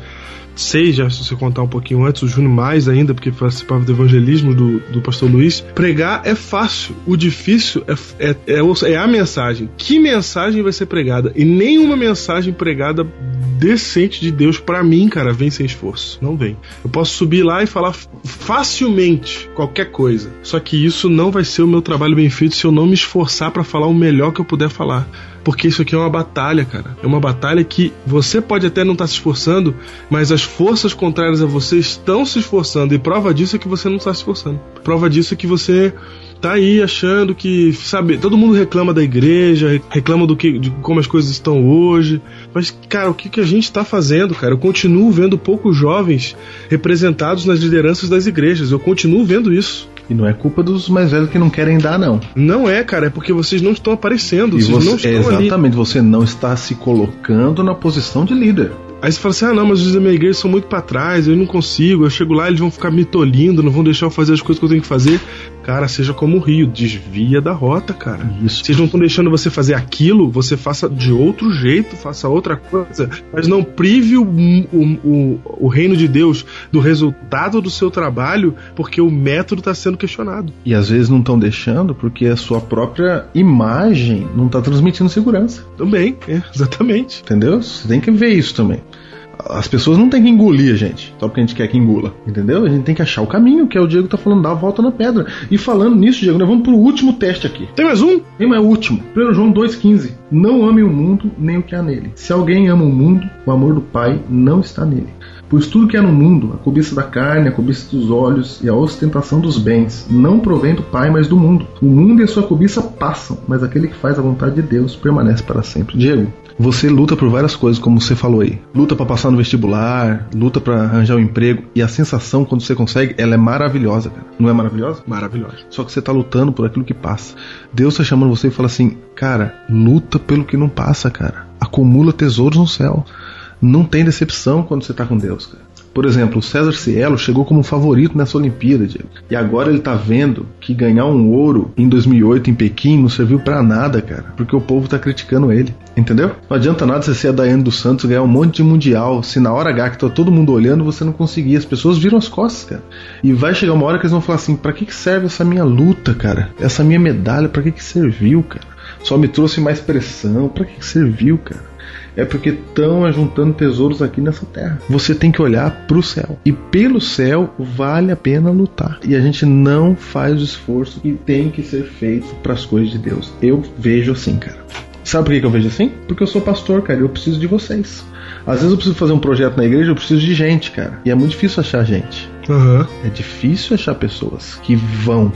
seis já, se você contar um pouquinho antes, o Júnior mais ainda, porque participava do evangelismo do, do pastor Luiz. Pregar é fácil, o difícil é, é, é, é a mensagem. Que mensagem vai ser pregada? E nenhuma mensagem pregada decente de Deus pra mim, cara, vem sem esforço. Não vem. Eu posso subir lá e falar facilmente qualquer coisa. Só que isso não vai ser o meu trabalho bem feito se eu não me esforçar pra falar o melhor que eu puder falar. Porque isso aqui é uma batalha, cara. É uma batalha que você pode até não estar se esforçando, mas as forças contrárias a você estão se esforçando. E prova disso é que você não está se esforçando. Prova disso é que você tá aí achando que, sabe, todo mundo reclama da igreja, reclama do que, de como as coisas estão hoje. Mas, cara, o que, que a gente está fazendo, cara? Eu continuo vendo poucos jovens representados nas lideranças das igrejas. Eu continuo vendo isso. E não é culpa dos mais velhos que não querem dar, não. Não é, cara, é porque vocês não estão aparecendo, E vocês não você, estão ali. exatamente, você não está se colocando na posição de líder. Aí você fala assim: ah, não, mas os da minha igreja são muito pra trás, eu não consigo. Eu chego lá, eles vão ficar me tolindo, não vão deixar eu fazer as coisas que eu tenho que fazer. Cara, seja como o rio, desvia da rota, cara. Isso. Vocês não estão deixando você fazer aquilo, você faça de outro jeito, faça outra coisa, mas não prive o, o, o, o reino de Deus do resultado do seu trabalho, porque o método está sendo questionado. E às vezes não estão deixando porque a sua própria imagem não está transmitindo segurança. Também, é, exatamente. Entendeu? Você tem que ver isso também. As pessoas não têm que engolir a gente, só porque a gente quer que engula, entendeu? A gente tem que achar o caminho, que é o Diego tá falando, dar a volta na pedra. E falando nisso, Diego, nós vamos pro último teste aqui. Tem mais um? Tem mais o último. 1 João 2,15. Não ame o mundo, nem o que há nele. Se alguém ama o mundo, o amor do Pai não está nele. Pois tudo que há no mundo, a cobiça da carne, a cobiça dos olhos e a ostentação dos bens, não provém do Pai, mas do mundo. O mundo e a sua cobiça passam, mas aquele que faz a vontade de Deus permanece para sempre. Diego, você luta por várias coisas, como você falou aí. Luta para passar no vestibular, luta para arranjar um emprego e a sensação quando você consegue, ela é maravilhosa, cara. Não é maravilhosa? Maravilhoso. Só que você tá lutando por aquilo que passa. Deus tá chamando você e fala assim: "Cara, luta pelo que não passa, cara. Acumula tesouros no céu. Não tem decepção quando você tá com Deus, cara." Por exemplo, o César Cielo chegou como favorito nessa Olimpíada, Diego. E agora ele tá vendo que ganhar um ouro em 2008 em Pequim não serviu para nada, cara, porque o povo tá criticando ele. Entendeu? Não adianta nada você ser a Daiane dos Santos ganhar um monte de mundial, se na hora H que tá todo mundo olhando você não conseguir. As pessoas viram as costas, cara. E vai chegar uma hora que eles vão falar assim: para que, que serve essa minha luta, cara? Essa minha medalha, para que, que serviu, cara? Só me trouxe mais pressão, para que, serviu, cara? é porque estão ajuntando tesouros aqui nessa terra. Você tem que olhar para o céu. E pelo céu vale a pena lutar. E a gente não faz o esforço que tem que ser feito para as coisas de Deus. Eu vejo assim, cara. Sabe por que eu vejo assim? Porque eu sou pastor, cara. Eu preciso de vocês. Às vezes eu preciso fazer um projeto na igreja, eu preciso de gente, cara. E é muito difícil achar gente. Aham. É difícil achar pessoas que vão.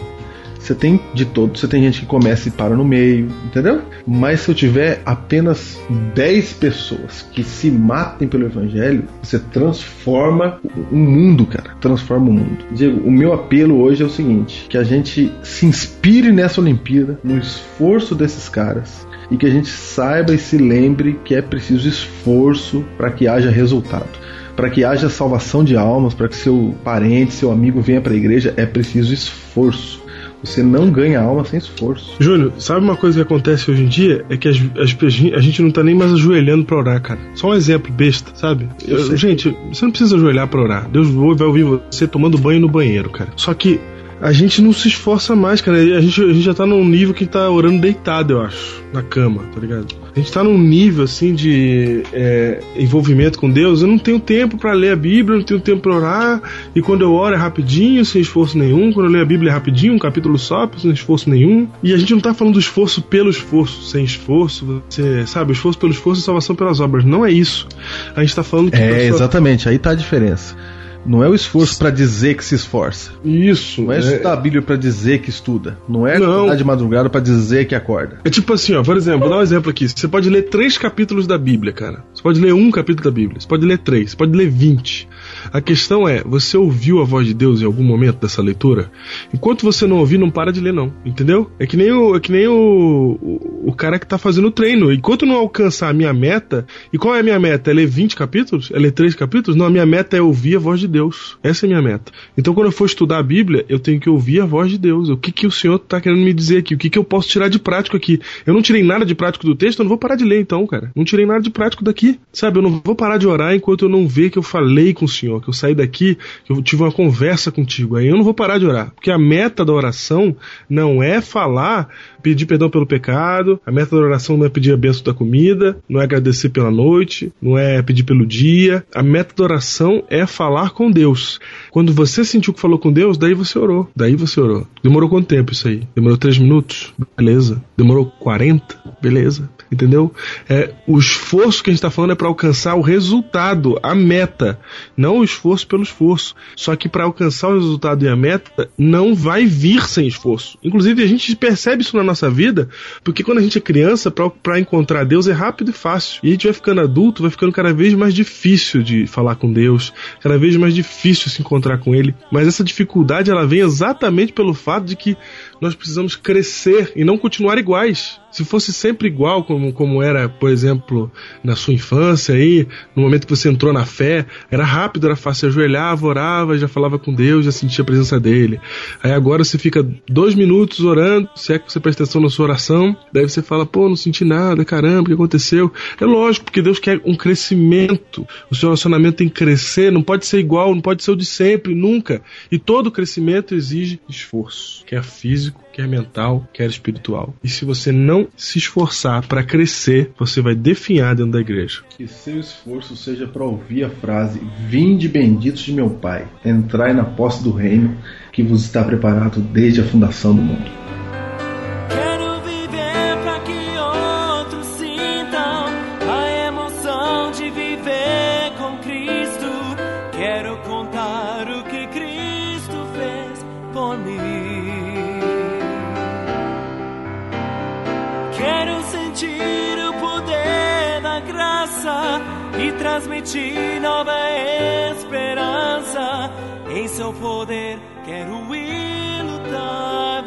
Você tem de todo, você tem gente que começa e para no meio, entendeu? Mas se eu tiver apenas 10 pessoas que se matem pelo evangelho, você transforma o mundo, cara. Transforma o mundo. Diego, o meu apelo hoje é o seguinte: que a gente se inspire nessa Olimpíada, no esforço desses caras, e que a gente saiba e se lembre que é preciso esforço para que haja resultado. Para que haja salvação de almas, para que seu parente, seu amigo venha para a igreja, é preciso esforço. Você não ganha alma sem esforço. Júnior, sabe uma coisa que acontece hoje em dia? É que as, as, a gente não tá nem mais ajoelhando pra orar, cara. Só um exemplo besta, sabe? Eu gente, você não precisa ajoelhar pra orar. Deus vai ouvir você tomando banho no banheiro, cara. Só que a gente não se esforça mais, cara. A gente, a gente já tá num nível que tá orando deitado, eu acho, na cama, tá ligado? A gente tá num nível, assim, de é, envolvimento com Deus. Eu não tenho tempo pra ler a Bíblia, eu não tenho tempo pra orar. E quando eu oro é rapidinho, sem esforço nenhum. Quando eu leio a Bíblia é rapidinho, um capítulo só, sem esforço nenhum. E a gente não tá falando do esforço pelo esforço, sem esforço. Você sabe, esforço pelo esforço e salvação pelas obras. Não é isso. A gente tá falando que. É, pessoa- exatamente, aí tá a diferença. Não é o esforço para dizer que se esforça. Isso. Não é é- estudar a Bíblia para dizer que estuda. Não é Não. acordar de madrugada para dizer que acorda. É tipo assim, ó, por exemplo, vou dar um exemplo aqui. Você pode ler três capítulos da Bíblia, cara. Você pode ler um capítulo da Bíblia. Você pode ler três. Você pode ler vinte. A questão é, você ouviu a voz de Deus em algum momento dessa leitura? Enquanto você não ouvir, não para de ler, não. Entendeu? É que nem o, é que nem o, o, o cara que tá fazendo o treino. Enquanto não alcançar a minha meta, e qual é a minha meta? É ler 20 capítulos? É ler 3 capítulos? Não, a minha meta é ouvir a voz de Deus. Essa é a minha meta. Então, quando eu for estudar a Bíblia, eu tenho que ouvir a voz de Deus. O que, que o Senhor tá querendo me dizer aqui? O que, que eu posso tirar de prático aqui? Eu não tirei nada de prático do texto, eu não vou parar de ler então, cara. Não tirei nada de prático daqui. Sabe, eu não vou parar de orar enquanto eu não ver que eu falei com o Senhor, que eu saí daqui, que eu tive uma conversa contigo. Aí eu não vou parar de orar. Porque a meta da oração não é falar, pedir perdão pelo pecado, a meta da oração não é pedir a bênção da comida, não é agradecer pela noite, não é pedir pelo dia. A meta da oração é falar com Deus. Quando você sentiu que falou com Deus, daí você orou. Daí você orou. Demorou quanto tempo isso aí? Demorou três minutos? Beleza. Demorou 40? Beleza. Entendeu? É, o esforço que a gente está falando é para alcançar o resultado, a meta, não o esforço pelo esforço. Só que para alcançar o resultado e a meta, não vai vir sem esforço. Inclusive, a gente percebe isso na nossa vida, porque quando a gente é criança, para encontrar Deus é rápido e fácil. E a gente vai ficando adulto, vai ficando cada vez mais difícil de falar com Deus, cada vez mais difícil se encontrar com Ele, mas essa dificuldade ela vem exatamente pelo fato de que nós precisamos crescer e não continuar iguais. Se fosse sempre igual, como, como era, por exemplo, na sua infância aí, no momento que você entrou na fé, era rápido, era fácil, você ajoelhava, orava, já falava com Deus, já sentia a presença dele. Aí agora você fica dois minutos orando, se é que você presta atenção na sua oração, daí você fala, pô, não senti nada, caramba, o que aconteceu? É lógico, porque Deus quer um crescimento. O seu relacionamento tem que crescer, não pode ser igual, não pode ser o de sempre, nunca. E todo crescimento exige esforço, quer físico, quer mental, quer espiritual. E se você não se esforçar para crescer, você vai definhar dentro da igreja. Que seu esforço seja para ouvir a frase: Vinde benditos de meu Pai, entrai na posse do reino que vos está preparado desde a fundação do mundo. Transmitir nova esperança. Em seu poder quero ir lutar,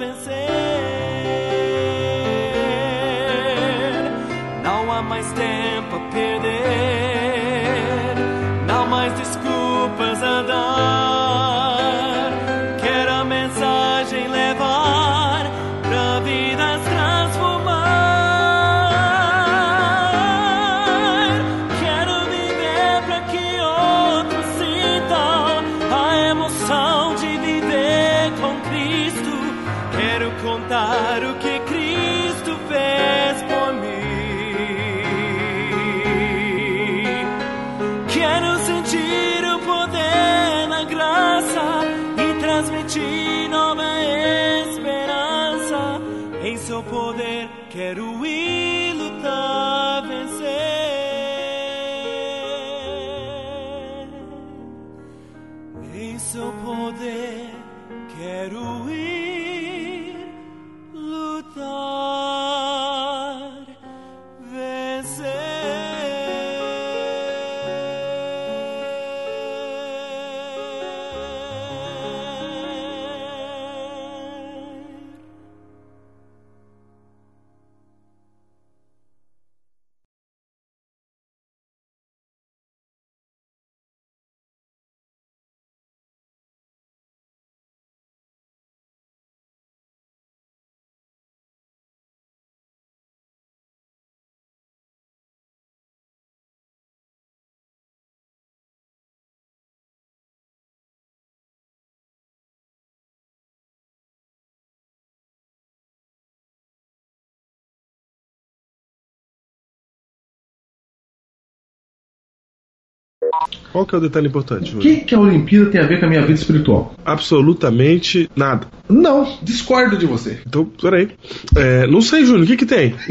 Qual que é o detalhe importante, O Júlio? que, que a Olimpíada tem a ver com a minha vida espiritual? Absolutamente nada. Não, discordo de você. Então, peraí. É, não sei, Júlio, o que que tem? (laughs)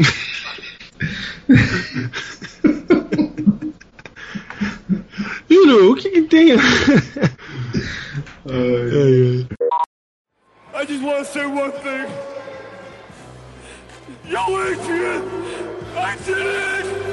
Júlio, o que que tem? ai, ai. I just want to say one thing. Yo, Adrian, I did it!